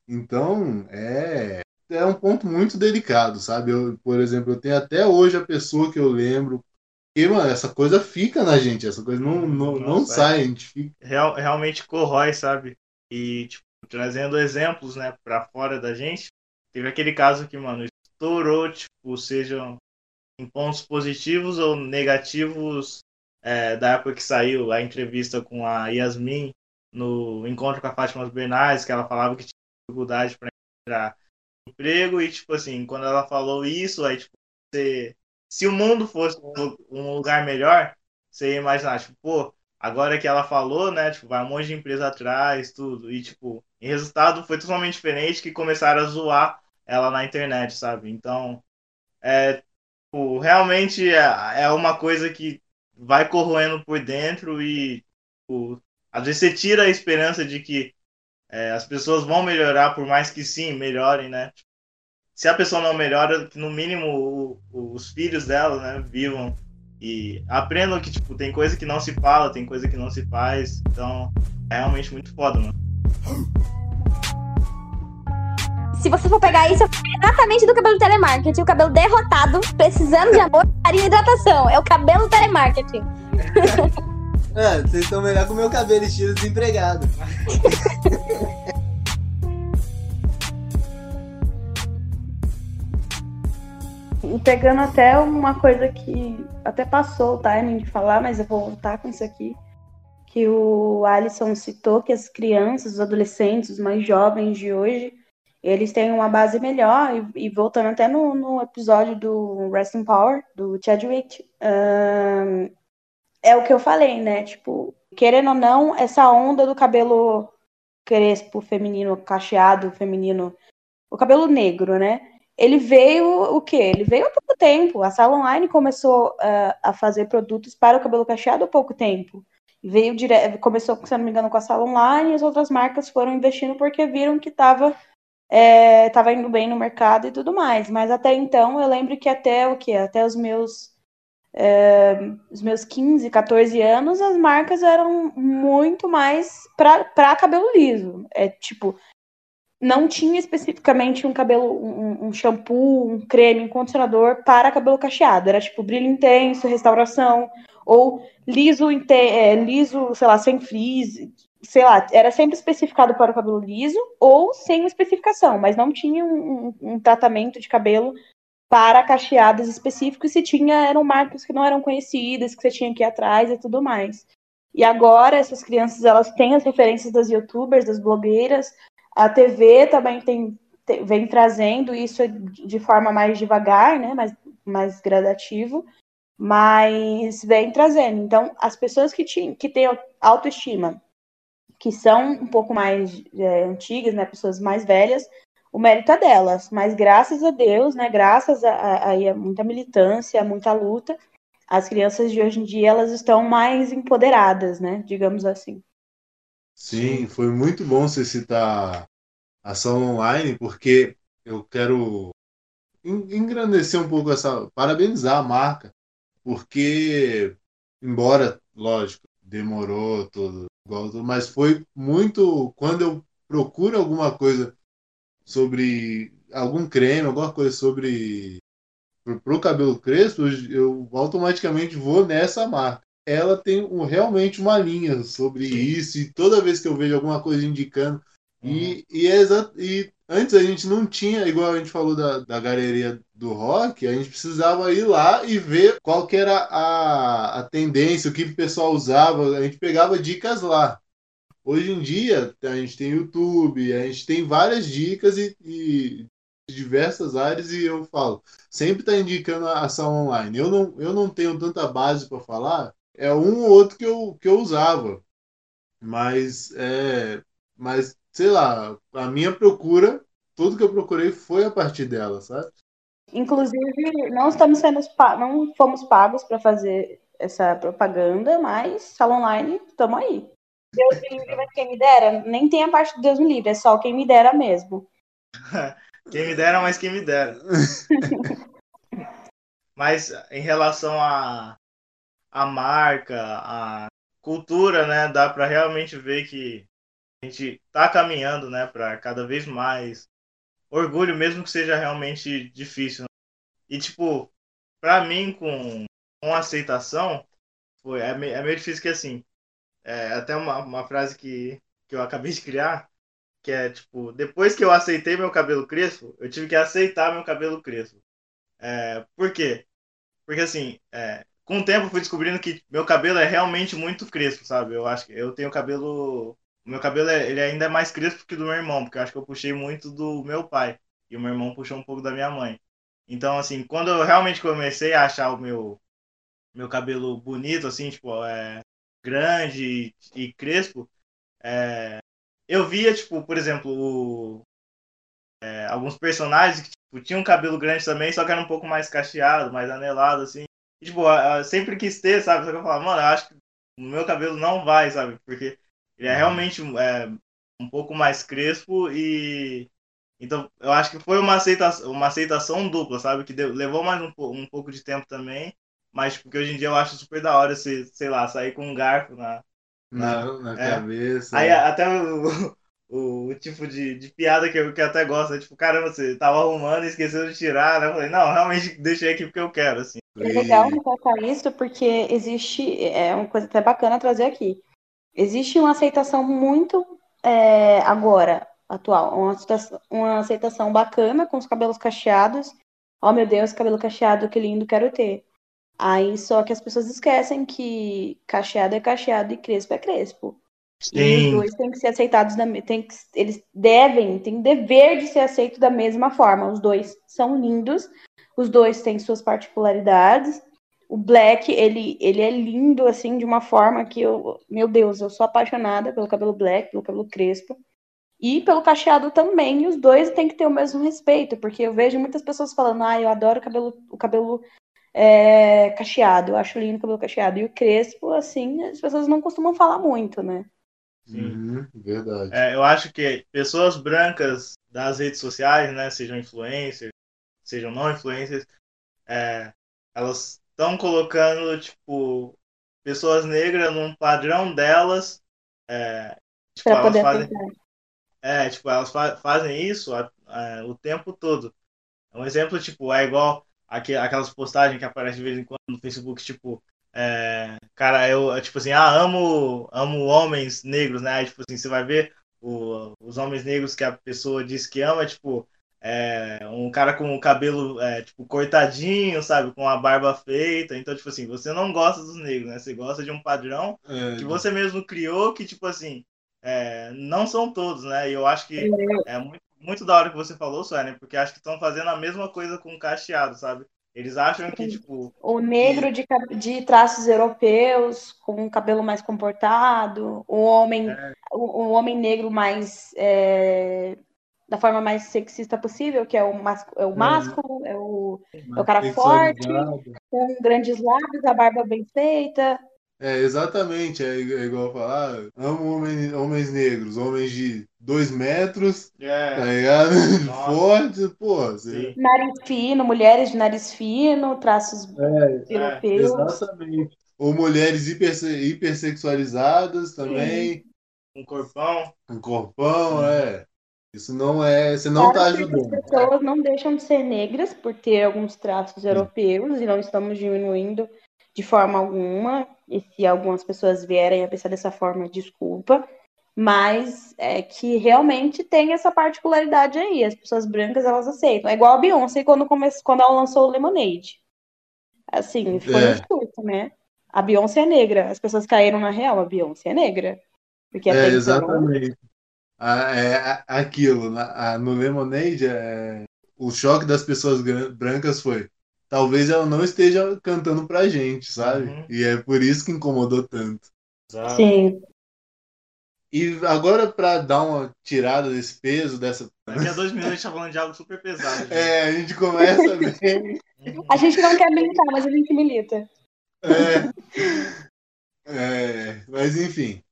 Então, é, é um ponto muito delicado, sabe? Eu, por exemplo, eu tenho até hoje a pessoa que eu lembro. Porque, mano, essa coisa fica na gente, essa coisa não, não, não Nossa, é. sai, a gente fica. Real- realmente corrói, sabe? E, tipo, trazendo exemplos, né, pra fora da gente, teve aquele caso que, mano, estourou, tipo, sejam em pontos positivos ou negativos é, da época que saiu a entrevista com a Yasmin no encontro com a Fátima Bernardes, que ela falava que tinha dificuldade para encontrar emprego e, tipo assim, quando ela falou isso, aí, tipo, você, se o mundo fosse um lu- um lugar melhor, você ia imaginar, tipo, pô, agora que ela falou, né, tipo, vai um monte de empresa atrás, tudo, e, tipo, em resultado foi totalmente diferente, que começaram a zoar ela na internet, sabe? Então, é, tipo, realmente é, é uma coisa que vai corroendo por dentro e, tipo, às vezes você tira a esperança de que é, as pessoas vão melhorar, por mais que sim, melhorem, né? Se a pessoa não melhora, no mínimo o, os filhos dela, né, vivam e aprendam que, tipo, tem coisa que não se fala, tem coisa que não se faz. Então, é realmente muito foda, mano. Se você for pegar isso, é exatamente do cabelo telemarketing. O cabelo derrotado, precisando de amor, carinho e hidratação. É o cabelo telemarketing. Mano, vocês estão melhor com o meu cabelo estilo desempregado. E pegando até uma coisa que até passou o timing de falar, mas eu vou voltar com isso aqui. Que o Alisson citou que as crianças, os adolescentes, os mais jovens de hoje, eles têm uma base melhor. E, e voltando até no, no, episódio do Wrestling Power, do Chadwick, um, é o que eu falei, né? Tipo, querendo ou não, essa onda do cabelo crespo, feminino, cacheado, feminino, o cabelo negro, né? Ele veio o quê? Ele veio há pouco tempo. A Sala Online começou uh, a fazer produtos para o cabelo cacheado há pouco tempo. Veio dire... Começou, se não me engano, com a Sala Online e as outras marcas foram investindo porque viram que estava é, tava indo bem no mercado e tudo mais. Mas até então, eu lembro que até o quê? Até os meus é, os meus 15, 14 anos, as marcas eram muito mais para cabelo liso. É tipo, não tinha especificamente um cabelo, um, um, shampoo, um creme, um condicionador para cabelo cacheado. Era tipo brilho intenso, restauração, ou liso, é, liso, sei lá, sem frizz, sei lá, era sempre especificado para o cabelo liso ou sem especificação, mas não tinha um, um, um tratamento de cabelo para cacheadas específicos, e se tinha, eram marcas que não eram conhecidas, que você tinha que ir atrás e tudo mais. E agora essas crianças elas têm as referências das youtubers, das blogueiras, a TV também tem, tem vem trazendo isso de forma mais devagar, né, mais, mais gradativo, mas vem trazendo. Então, as pessoas que, tinham, que têm autoestima, que são um pouco mais é, antigas, né, pessoas mais velhas, o mérito é delas, mas graças a Deus, né, graças a, a, a muita militância, a muita luta, as crianças de hoje em dia elas estão mais empoderadas, né, digamos assim. Sim, foi muito bom você citar ação online, porque eu quero engrandecer um pouco essa, parabenizar a marca, porque embora, lógico, demorou todo, mas foi muito quando eu procuro alguma coisa sobre algum creme, alguma coisa sobre para o cabelo crespo, eu automaticamente vou nessa marca. Ela tem um, realmente uma linha sobre isso, e toda vez que eu vejo alguma coisa indicando. Uhum. E, e, é e antes a gente não tinha, igual a gente falou da, da galeria do rock, a gente precisava ir lá e ver qual que era a, a tendência, o que o pessoal usava, a gente pegava dicas lá. Hoje em dia, a gente tem YouTube, a gente tem várias dicas e, e diversas áreas e eu falo, sempre está indicando a ação online. Eu não, eu não tenho tanta base para falar, é um ou outro que eu, que eu usava. Mas, é, mas, sei lá, a minha procura, tudo que eu procurei foi a partir dela, sabe? Inclusive, não estamos sendo não fomos pagos para fazer essa propaganda, mas sala online, estamos aí. Deus me livre, mas quem me dera, nem tem a parte do Deus me livre, é só quem me dera mesmo. quem me dera, mas quem me dera. mas em relação a, a marca, a cultura, né, dá para realmente ver que a gente tá caminhando, né, para cada vez mais orgulho, mesmo que seja realmente difícil. E tipo, para mim com, com aceitação, foi é meio, é meio difícil que assim, é, até uma, uma frase que, que eu acabei de criar, que é tipo, depois que eu aceitei meu cabelo crespo, eu tive que aceitar meu cabelo crespo. É, por quê? Porque assim, é, com o tempo fui descobrindo que meu cabelo é realmente muito crespo, sabe? Eu acho que eu tenho cabelo. Meu cabelo é, ele ainda é mais crespo que do meu irmão, porque eu acho que eu puxei muito do meu pai. E o meu irmão puxou um pouco da minha mãe. Então, assim, quando eu realmente comecei a achar o meu, meu cabelo bonito, assim, tipo, é, grande e, e crespo, é, eu via, tipo, por exemplo, o, é, alguns personagens que tipo, tinham cabelo grande também, só que era um pouco mais cacheado, mais anelado, assim. Tipo, sempre quis ter, sabe? Só que eu falava, mano, eu acho que o meu cabelo não vai, sabe? Porque ele é realmente é, um pouco mais crespo e então eu acho que foi uma aceitação, uma aceitação dupla, sabe? Que deu, levou mais um, um pouco de tempo também, mas porque hoje em dia eu acho super da hora se, sei lá, sair com um garfo na, na, na é. cabeça. Aí até o, o, o, tipo de, de piada que eu, que eu até gosto, é tipo, caramba, você tava arrumando e esqueceu de tirar, né? Eu falei, não, realmente deixei aqui porque eu quero, assim. É legal colocar isso porque existe, é uma coisa até bacana trazer aqui. Existe uma aceitação muito é, agora, atual, uma, uma aceitação bacana com os cabelos cacheados. Oh meu Deus, cabelo cacheado, que lindo, quero ter. Aí só que as pessoas esquecem que cacheado é cacheado e crespo é crespo. Sim. E os dois têm que ser aceitados, da, tem que, eles devem, têm dever de ser aceitos da mesma forma. Os dois são lindos, os dois têm suas particularidades. O Black, ele, ele é lindo, assim, de uma forma que eu, meu Deus, eu sou apaixonada pelo cabelo Black, pelo cabelo crespo. E pelo cacheado também, e os dois têm que ter o mesmo respeito, porque eu vejo muitas pessoas falando, ah, eu adoro o cabelo, o cabelo é, cacheado, eu acho lindo o cabelo cacheado. E o crespo, assim, as pessoas não costumam falar muito, né? Sim, uhum, verdade. É, eu acho que pessoas brancas das redes sociais, né, sejam influencers, sejam não influencers, é, elas estão colocando, tipo, pessoas negras num padrão delas. É, tipo, pra elas fazem, é, tipo, elas fa fazem isso a, a, o tempo todo. Um exemplo, tipo, é igual aquelas postagens que aparecem de vez em quando no Facebook, tipo, é, cara, eu, tipo assim, ah, amo, amo homens negros, né? Aí, tipo assim, você vai ver o, os homens negros que a pessoa diz que ama, tipo, é, um cara com o cabelo, é, tipo, cortadinho, sabe? Com a barba feita. Então, tipo assim, você não gosta dos negros, né? Você gosta de um padrão é, que você mesmo criou, que, tipo assim, é, não são todos, né? E eu acho que é muito, muito da hora que você falou, Suelen, porque acho que estão fazendo a mesma coisa com o cacheado, sabe? Eles acham que, tipo. O negro de, de traços europeus, com um cabelo mais comportado, o homem, é. o, o, homem negro mais. É, da forma mais sexista possível, que é o, mas, é o másculo, é o, é o cara forte, com grandes lábios, a barba bem feita. É, exatamente. É, igual falar, ah, amo homens, homens negros, homens de dois metros, é. tá ligado? Forte, pô. Você... Nariz fino, mulheres de nariz fino, traços é, europeus. É, exatamente. Ou mulheres hiperse hipersexualizadas também. Um corpão. Um corpão, é. Isso não é. Você não está ajudando. As pessoas não deixam de ser negras por ter alguns traços europeus e não estamos diminuindo de forma alguma. E se algumas pessoas vierem a pensar dessa forma, desculpa. Mas é que realmente tem essa particularidade aí. As pessoas brancas, elas aceitam. É igual a Beyoncé quando, come... quando ela lançou o Lemonade. Assim, foi é. um surto, né? A Beyoncé é negra. As pessoas caíram na real. A Beyoncé é negra. Porque é, exatamente. Ah, é, aquilo. Na, no Lemonade, é, o choque das pessoas brancas foi talvez ela não esteja cantando pra gente, sabe? Uhum. E é por isso que incomodou tanto. Exato. Sim. E agora, para dar uma tirada desse peso, dessa. Daqui a dois minutos a gente tá falando de algo super pesado. Gente. É, a gente começa bem. a gente não quer militar, mas a gente milita. É. é mas enfim.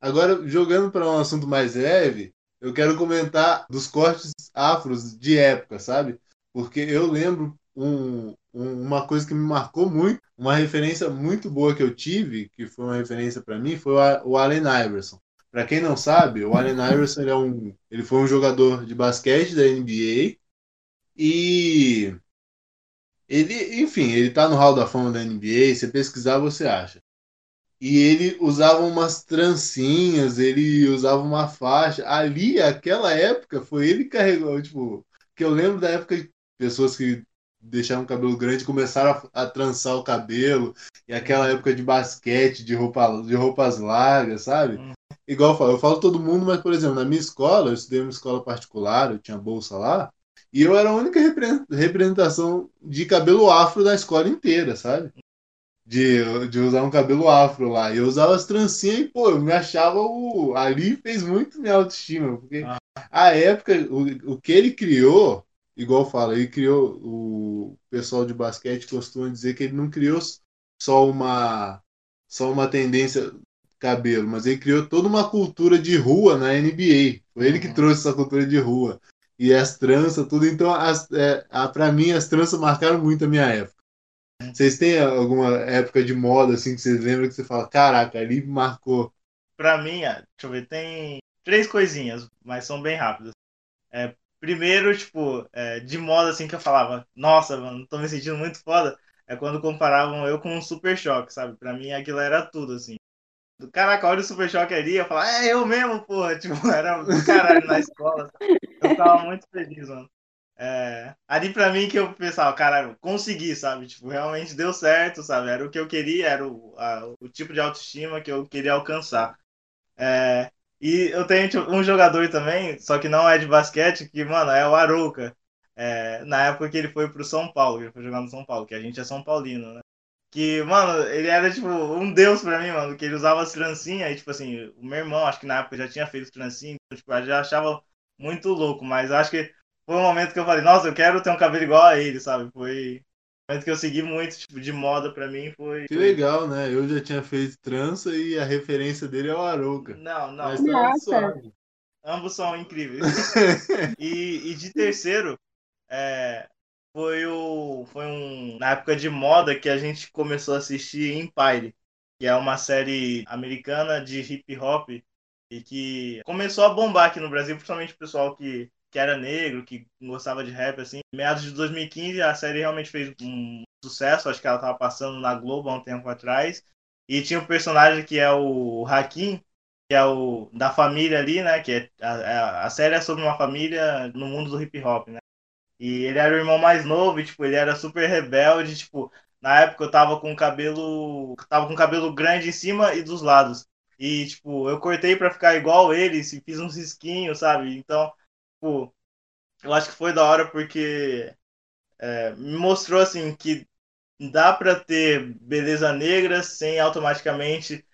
Agora, jogando para um assunto mais leve, eu quero comentar dos cortes afros de época, sabe? Porque eu lembro um, um, uma coisa que me marcou muito, uma referência muito boa que eu tive, que foi uma referência para mim, foi o, o Allen Iverson. Para quem não sabe, o Allen Iverson ele, é um, ele foi um jogador de basquete da NBA e ele, enfim, ele tá no hall da fama da NBA, se pesquisar você acha. E ele usava umas trancinhas, ele usava uma faixa. Ali, aquela época, foi ele que carregou, tipo, que eu lembro da época de pessoas que deixaram o cabelo grande começaram a, a trançar o cabelo. E aquela época de basquete, de, roupa, de roupas largas, sabe? Hum. Igual eu falo, eu falo todo mundo, mas, por exemplo, na minha escola, eu estudei uma escola particular, eu tinha bolsa lá, e eu era a única representação de cabelo afro da escola inteira, sabe? De, de usar um cabelo afro lá. E eu usava as trancinhas e, pô, eu me achava o. Ali fez muito minha autoestima, porque ah. a época, o, o que ele criou igual fala, ele criou o pessoal de basquete costuma dizer que ele não criou só uma só uma tendência cabelo, mas ele criou toda uma cultura de rua na NBA. Foi ele que Uhum. trouxe essa cultura de rua. E as tranças, tudo. Então, as, é, a, pra mim, as tranças marcaram muito a minha época. Vocês têm alguma época de moda assim que vocês lembram que você fala, caraca, ali marcou. Pra mim, ah, deixa eu ver, tem três coisinhas, mas são bem rápidas. É, primeiro, tipo, é, de moda assim que eu falava, nossa, mano, tô me sentindo muito foda, é quando comparavam eu com um Super Choque, sabe? Pra mim aquilo era tudo, assim. Caraca, olha o Super Choque ali, eu falava, é eu mesmo, porra, tipo, era do caralho na escola. Eu ficava muito feliz, mano. É, ali pra mim que eu pensava, caralho, consegui, sabe? Tipo, realmente deu certo, sabe? Era o que eu queria, era o, a- o tipo de autoestima que eu queria alcançar. É, e eu tenho tipo, um jogador também, só que não é de basquete, que, mano, é o Arouca. É, na época que ele foi pro São Paulo, ele foi jogar no São Paulo, que a gente é São Paulino, né? Que, mano, ele era, tipo, um deus pra mim, mano, que ele usava as trancinhas, e, tipo assim, o meu irmão, acho que na época já tinha feito trancinha, então, tipo, eu já achava muito louco, mas acho que foi um momento que eu falei, nossa, eu quero ter um cabelo igual a ele, sabe? Foi momento que eu segui muito, tipo, de moda pra mim, foi... Que legal, né? Eu já tinha feito trança e a referência dele é o Arouca. Não, não, Mas tá Nossa. suave. ambos são incríveis. E, e de terceiro, é, foi o foi um na época de moda que a gente começou a assistir Empire, que é uma série americana de hip hop e que começou a bombar aqui no Brasil, principalmente o pessoal que, que era negro, que gostava de rap assim. Meados de 2015 a série realmente fez um sucesso, acho que ela estava passando na Globo há um tempo atrás. E tinha um personagem que é o Hakim, que é o da família ali, né? Que é, a, a- série é sobre uma família no mundo do hip hop, né? E ele era o irmão mais novo, e, tipo, ele era super rebelde, tipo, na época eu tava com cabelo. Tava com cabelo grande em cima e dos lados. E, tipo, eu cortei pra ficar igual ele, fiz uns risquinhos, sabe? Então, tipo, eu acho que foi da hora porque é, me mostrou assim que dá pra ter beleza negra sem automaticamente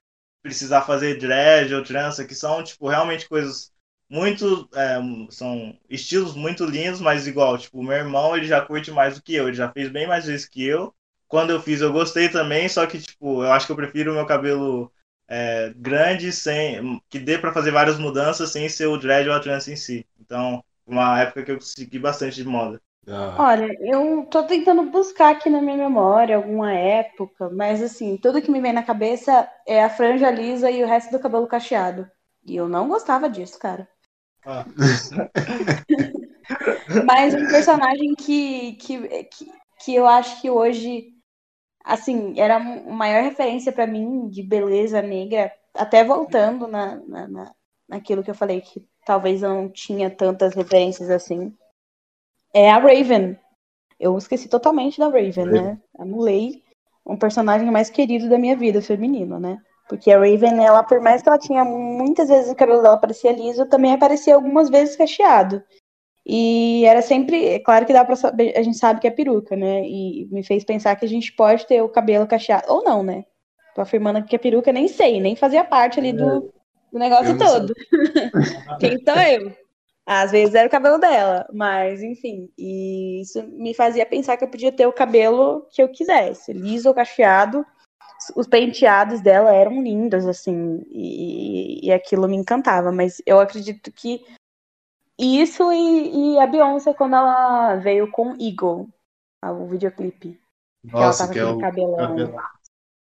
precisar fazer dread ou trança, que são, tipo, realmente coisas muito. é, são estilos muito lindos, mas igual, tipo, meu irmão ele já curte mais do que eu, ele já fez bem mais vezes que eu. Quando eu fiz, eu gostei também, só que, tipo, eu acho que eu prefiro o meu cabelo é, grande, sem que dê pra fazer várias mudanças sem ser o dread ou a trança em si. Então, uma época que eu segui bastante de moda. Ah, Olha, eu tô tentando buscar aqui na minha memória alguma época, mas assim, tudo que me vem na cabeça é a franja lisa e o resto do cabelo cacheado. E eu não gostava disso, cara. Ah. Mas um personagem que, que, que, que eu acho que hoje, assim, era a maior referência pra mim de beleza negra, até voltando na, na, na- naquilo que eu falei, que talvez eu não tinha tantas referências assim, é a Raven. Eu esqueci totalmente da Raven, né? Anulei um personagem mais querido da minha vida, feminino, né? Porque a Raven, ela, por mais que ela tinha muitas vezes o cabelo dela parecia liso, também aparecia algumas vezes cacheado. E era sempre, é claro que dá pra saber, a gente sabe que é peruca, né? E me fez pensar que a gente pode ter o cabelo cacheado, ou não, né? Tô afirmando que é peruca, nem sei, nem fazia parte ali do, do negócio todo. Quem sou eu? Às vezes era o cabelo dela, mas enfim, e isso me fazia pensar que eu podia ter o cabelo que eu quisesse, liso ou cacheado. Os penteados dela eram lindos, assim, e, e aquilo me encantava, mas eu acredito que isso e, e a Beyoncé quando ela veio com Eagle, ah, o videoclipe. que ela Nossa, tava que é o cabelão cabelão.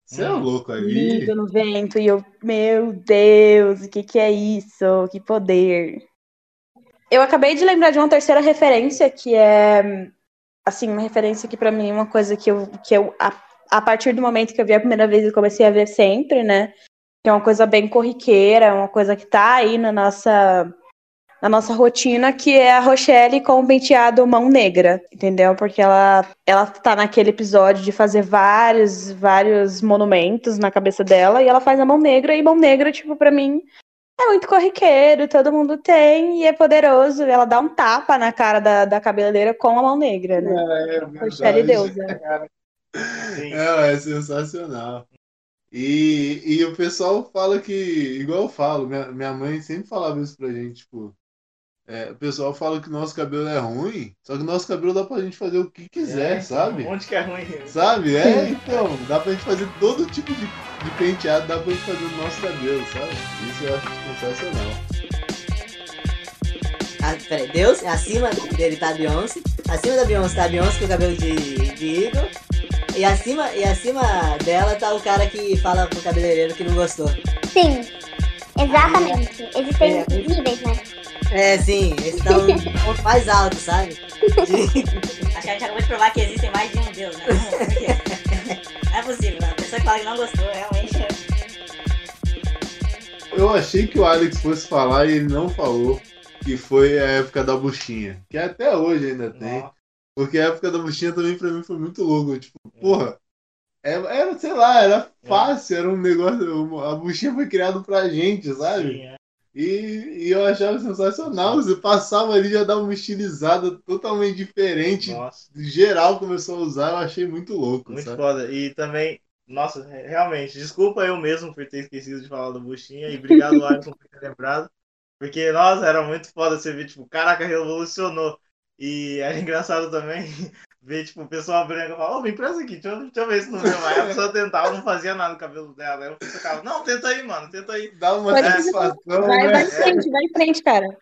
Você é louco ali. lindo no vento, e eu, meu Deus, o que que é isso? Que poder. Eu acabei de lembrar de uma terceira referência, que é, assim, uma referência que pra mim é uma coisa que eu, que eu a, a partir do momento que eu vi a primeira vez, eu comecei a ver sempre, né? Que é uma coisa bem corriqueira, uma coisa que tá aí na nossa na nossa rotina, que é a Rochelle com o penteado mão negra, entendeu? Porque ela, ela tá naquele episódio de fazer vários, vários monumentos na cabeça dela, e ela faz a mão negra, e mão negra, tipo, pra mim, é muito corriqueiro, todo mundo tem, e é poderoso. Ela dá um tapa na cara da, da cabeleireira com a mão negra, né? É, Rochelle verdade. deusa. É, é sensacional. E, e o pessoal fala que, igual eu falo, minha, minha mãe sempre falava isso pra gente, tipo, é, o pessoal fala que nosso cabelo é ruim, só que nosso cabelo dá pra gente fazer o que quiser, É, sabe? Onde que é ruim? Sabe? É, então, dá pra gente fazer todo tipo de de penteado dá pra gente fazer no nosso cabelo, sabe? Isso eu acho sensacional. Ah, peraí, Deus, acima dele tá a Beyoncé. Acima da Beyoncé tá a Beyoncé com o cabelo de, de Eagle. E acima, e acima dela tá o cara que fala pro cabeleireiro que não gostou. Sim, exatamente. Existem É. níveis, né? É, sim, esse tá um ponto mais alto, sabe? Acho que a gente acabou de provar que existem mais de um Deus, né? Não é possível, né? a pessoa que fala que não gostou, realmente. é- Eu achei que o Alex fosse falar e ele não falou que foi a época da buchinha. Que até hoje ainda tem. Nossa, Porque a época da buchinha também pra mim foi muito louco. Tipo, porra, era, sei lá, era fácil, era um negócio. A buchinha foi criada pra gente, sabe? sim, é. E, e eu achava sensacional. Você passava ali já dava uma estilizada totalmente diferente. Nossa, Geral começou a usar, eu achei muito louco, muito sabe? foda. E também, nossa, re- realmente, desculpa eu mesmo por ter esquecido de falar do Buchinha e obrigado, Alisson, por ter lembrado. Porque, nossa, era muito foda você ver, tipo, caraca, revolucionou. E era engraçado também ver, tipo, o pessoal branco falar, ô, me empresta aqui, deixa eu, deixa eu ver se não vê mais. A pessoa tentava, não fazia nada no cabelo dela. Aí eu ficava, não, tenta aí, mano, tenta aí. Dá uma Pode satisfação, Vai, né? vai em frente, vai em frente, cara.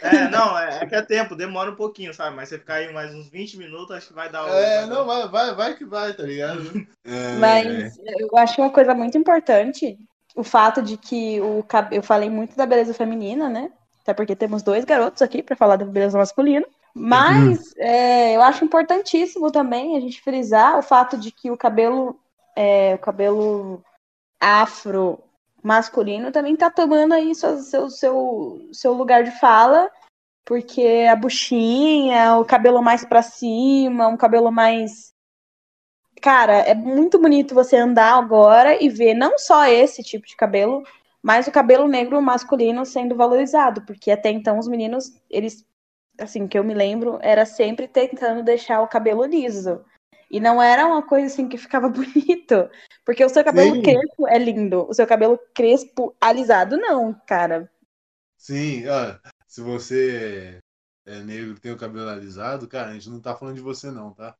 É, não, é, é que é tempo, demora um pouquinho, sabe? Mas você ficar aí mais uns 20 minutos, acho que vai dar. É, vai dar não, vai, vai, vai que vai, tá ligado? É, Mas eu acho uma coisa muito importante o fato de que o cabelo. Eu falei muito da beleza feminina, né? Até porque temos dois garotos aqui para falar da beleza masculina. Mas é, eu acho importantíssimo também a gente frisar o fato de que o cabelo, é, o cabelo afro masculino também tá tomando aí seu, seu, seu, seu lugar de fala, porque a buchinha, o cabelo mais para cima, um cabelo mais Cara, é muito bonito você andar agora e ver não só esse tipo de cabelo, mas o cabelo negro masculino sendo valorizado, porque até então os meninos, eles, assim, que eu me lembro, era sempre tentando deixar o cabelo liso. E não era uma coisa assim que ficava bonito, porque o seu cabelo Sim. crespo é lindo, o seu cabelo crespo alisado não, cara. Sim, ó, se você é negro e tem o cabelo alisado, cara, a gente não tá falando de você não, tá?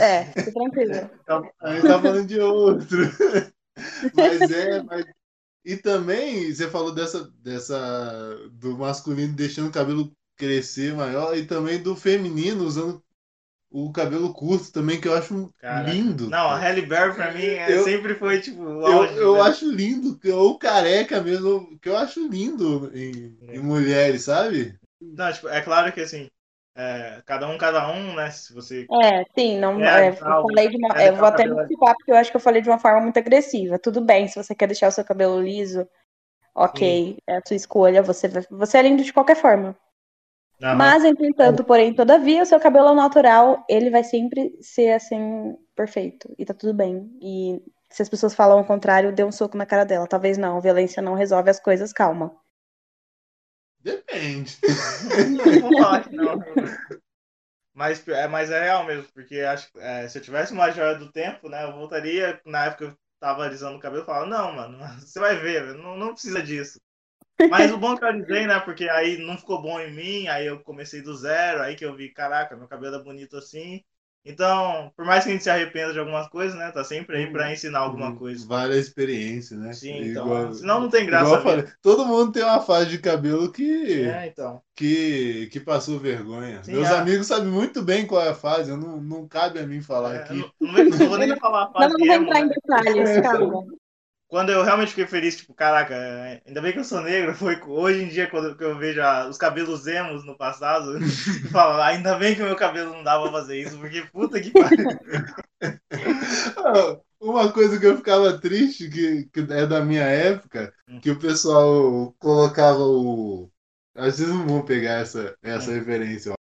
É, fica tranquilo. A gente tá falando de outro. Mas é, mas... E também, você falou dessa, dessa do masculino deixando o cabelo crescer maior e também do feminino usando o cabelo curto também, que eu acho Caraca. lindo. Não, a Halle Berry pra mim é- Eu- sempre foi, tipo, o Eu, auge. eu né? acho lindo, ou careca mesmo, que eu acho lindo em, É. em mulheres, sabe? Não, tipo, é claro que assim, é, cada um, cada um, né? Se você. É, sim, não. É, é, eu falei de uma. É, eu vou até cabelo- antecipar, porque eu acho que eu falei de uma forma muito agressiva. Tudo bem, se você quer deixar o seu cabelo liso, ok, é a sua escolha, você, vai- você é lindo de qualquer forma. Mas, entretanto, porém, todavia, o seu cabelo natural, ele vai sempre ser assim, perfeito. E tá tudo bem. E se as pessoas falam o contrário, dê um soco na cara dela. Talvez não, violência não resolve as coisas, calma. Depende. Não vou falar que não. Mas é, mas é real mesmo, porque acho que é, se eu tivesse uma joia do tempo, né, eu voltaria na época que eu tava alisando o cabelo e falava, não, mano, você vai ver, não, não precisa disso. Mas o bom que eu alisei, né, porque aí não ficou bom em mim, aí eu comecei do zero, aí que eu vi, caraca, meu cabelo é bonito assim. Então, por mais que a gente se arrependa de algumas coisas, né, tá sempre aí pra ensinar alguma coisa. Vale a experiência, né? Sim, É então, igual- senão não tem graça falei, todo mundo tem uma fase de cabelo que, É, então. que, que passou vergonha. Sim, Meus é. amigos sabem muito bem qual é a fase, eu não, não cabe a mim falar É, aqui. não, não, vou- não nem falar a Não fase vou entrar em né? detalhes, calma. quando eu realmente fiquei feliz, tipo, caraca, é, ainda bem que eu sou negro, foi hoje em dia, quando que eu vejo a- os cabelos emos no passado, eu falo, ainda bem que o meu cabelo não dava pra fazer isso, porque puta que pariu. Uma coisa que eu ficava triste, que, que é da minha época, Hum. que o pessoal colocava o. Às vezes não vão pegar essa, essa Hum. referência, ó.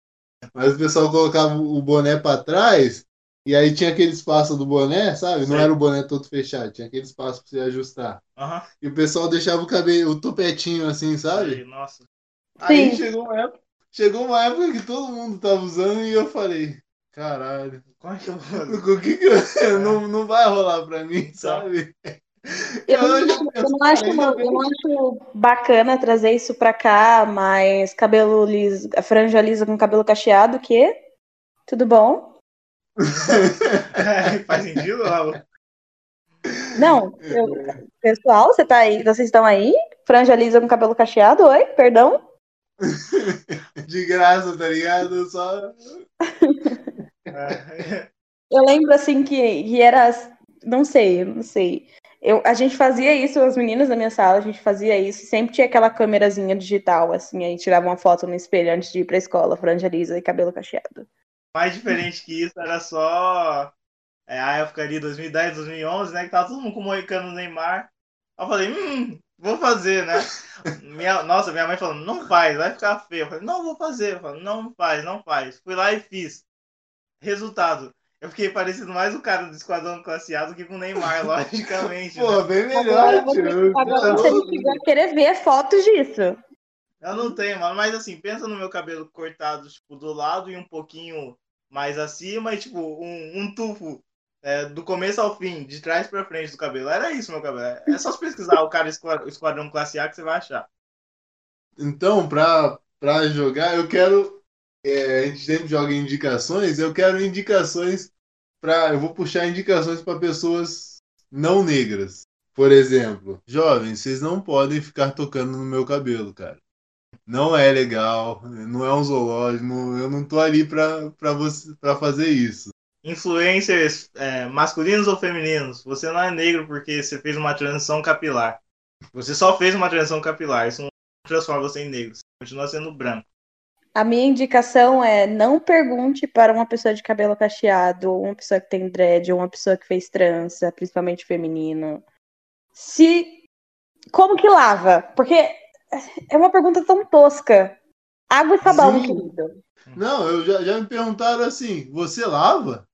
mas o pessoal colocava o boné pra trás e aí tinha aquele espaço do boné, sabe? Não Sei. era o boné todo fechado, tinha aquele espaço pra você ajustar. E o pessoal deixava o cabelo, o topetinho assim, sabe? aí, nossa. Aí Sim. chegou uma época, chegou uma época que todo mundo tava usando e eu falei, caralho, Como é que eu vou fazer? o que que eu, não, não vai rolar pra mim, sabe? Eu, não- Eu já eu não acho, eu não acho bacana trazer isso pra cá, mas cabelo liso, a franja lisa com cabelo cacheado, o quê? Tudo bom? Faz sentido, Raul? Não, eu- pessoal, você tá aí? Vocês estão aí? Franja lisa com cabelo cacheado? Oi, perdão? De graça, tá ligado? Só. Eu lembro assim que, que era. Não sei, não sei. Eu, a gente fazia isso, as meninas da minha sala, a gente fazia isso. Sempre tinha aquela câmerazinha digital, assim, aí tirava uma foto no espelho antes de ir pra escola, franja lisa e cabelo cacheado. Mais diferente que isso era só é, a época ali, 2010, 2011, né? Que tava todo mundo com o moicano Neymar. Aí eu falei, hum, vou fazer, né? Minha, nossa, minha mãe falou, não faz, vai ficar feio. Eu falei, não, vou fazer. Eu falei, não faz, não faz. Fui lá e fiz. Resultado. Eu fiquei parecido mais o cara do Esquadrão Classe A do que com o Neymar, logicamente. né? Pô, bem Agora melhor, agora você a querer ver fotos disso. Eu não tenho, mano. Mas assim, pensa no meu cabelo cortado, tipo, do lado e um pouquinho mais acima, e tipo, um, um tufo é, do começo ao fim, de trás pra frente do cabelo. Era isso, meu cabelo. É só pesquisar o cara Esquadrão Classe A que você vai achar. Então, pra, pra jogar, eu quero. é, a gente sempre joga indicações, eu quero indicações para. Eu vou puxar indicações para pessoas não negras. Por exemplo, jovens, vocês não podem ficar tocando no meu cabelo, cara. Não é legal, não é um zoológico, não- eu não tô ali pra, pra, você, pra fazer isso. Influencers é, masculinos ou femininos, você não é negro porque você fez uma transição capilar. Você só fez uma transição capilar. Isso não transforma você em negro. Você continua sendo branco. A minha indicação é não pergunte para uma pessoa de cabelo cacheado, ou uma pessoa que tem dread, ou uma pessoa que fez trança, principalmente feminino, se como que lava? Porque é uma pergunta tão tosca. Água e sabão, Sim. querido. Não, eu já, já me perguntaram assim: você lava?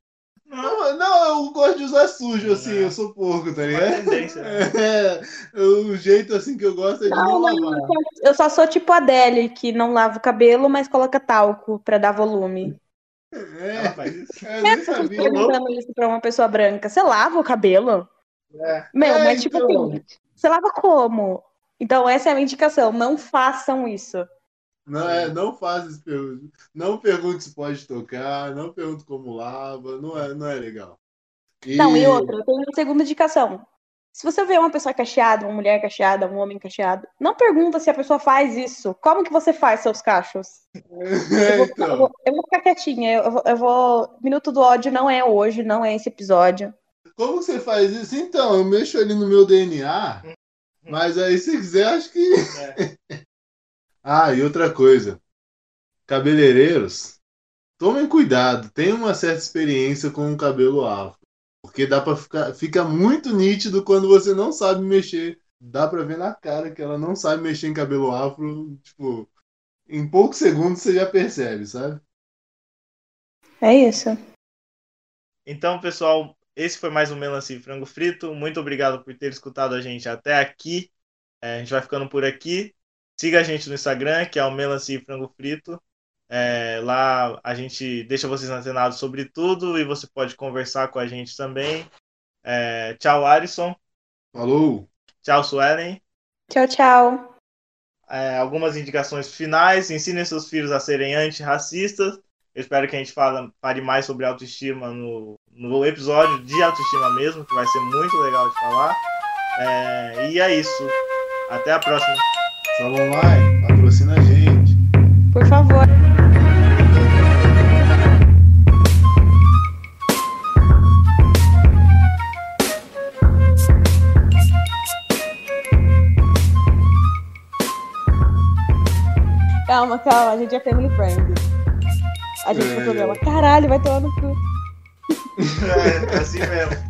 Não, não, eu gosto de usar sujo, assim, É. eu sou porco, tá ligado? né? É, o jeito assim que eu gosto é de não, Não, não, lavar. eu só sou tipo a Adele, que não lava o cabelo, mas coloca talco pra dar volume. É, Ela faz isso. eu nem sabia. Perguntando isso pra uma pessoa branca. Você lava o cabelo? É. Meu, É, mas tipo então. assim, você lava como? Então essa é a minha indicação. Não façam isso. Não, é, não faz esse pergunta. Não pergunte se pode tocar, não pergunte como lava, não é, não é legal. E- Não, e outra, eu tenho uma segunda indicação. Se você vê uma pessoa cacheada, uma mulher cacheada, um homem cacheado, não pergunta se a pessoa faz isso. Como que você faz seus cachos? Eu vou, ficar- eu então, vou- eu vou ficar quietinha. Eu vou, eu vou- Minuto do ódio não é hoje, não é esse episódio. como você faz isso? Então, eu mexo ali no meu DNA, mas aí se quiser, acho que. É. Ah, e outra coisa. Cabeleireiros, tomem cuidado, tenham uma certa experiência com o cabelo afro. Porque dá para ficar fica muito nítido quando você não sabe mexer. Dá pra ver na cara que ela não sabe mexer em cabelo afro, tipo, em poucos segundos você já percebe, sabe? É isso. Então, pessoal, esse foi mais um Melancia e Frango Frito. Muito obrigado por ter escutado a gente até aqui. É, a gente vai ficando por aqui. Siga a gente no Instagram, que é o Melancia e Frango Frito. É, lá a gente deixa vocês antenados sobre tudo e você pode conversar com a gente também. É, tchau, Arison. Falou! Tchau, Suelen. Tchau, tchau. É, algumas indicações finais. Ensinem seus filhos a serem antirracistas. Eu espero que a gente fala, fale mais sobre autoestima no, no episódio de autoestima mesmo, que vai ser muito legal de falar. É, e é isso. Até a próxima. Salve Online, patrocina a gente. Por favor. Calma, calma, a gente é family friend. A gente É. programa. Caralho, vai tomar no cu. É, é assim mesmo.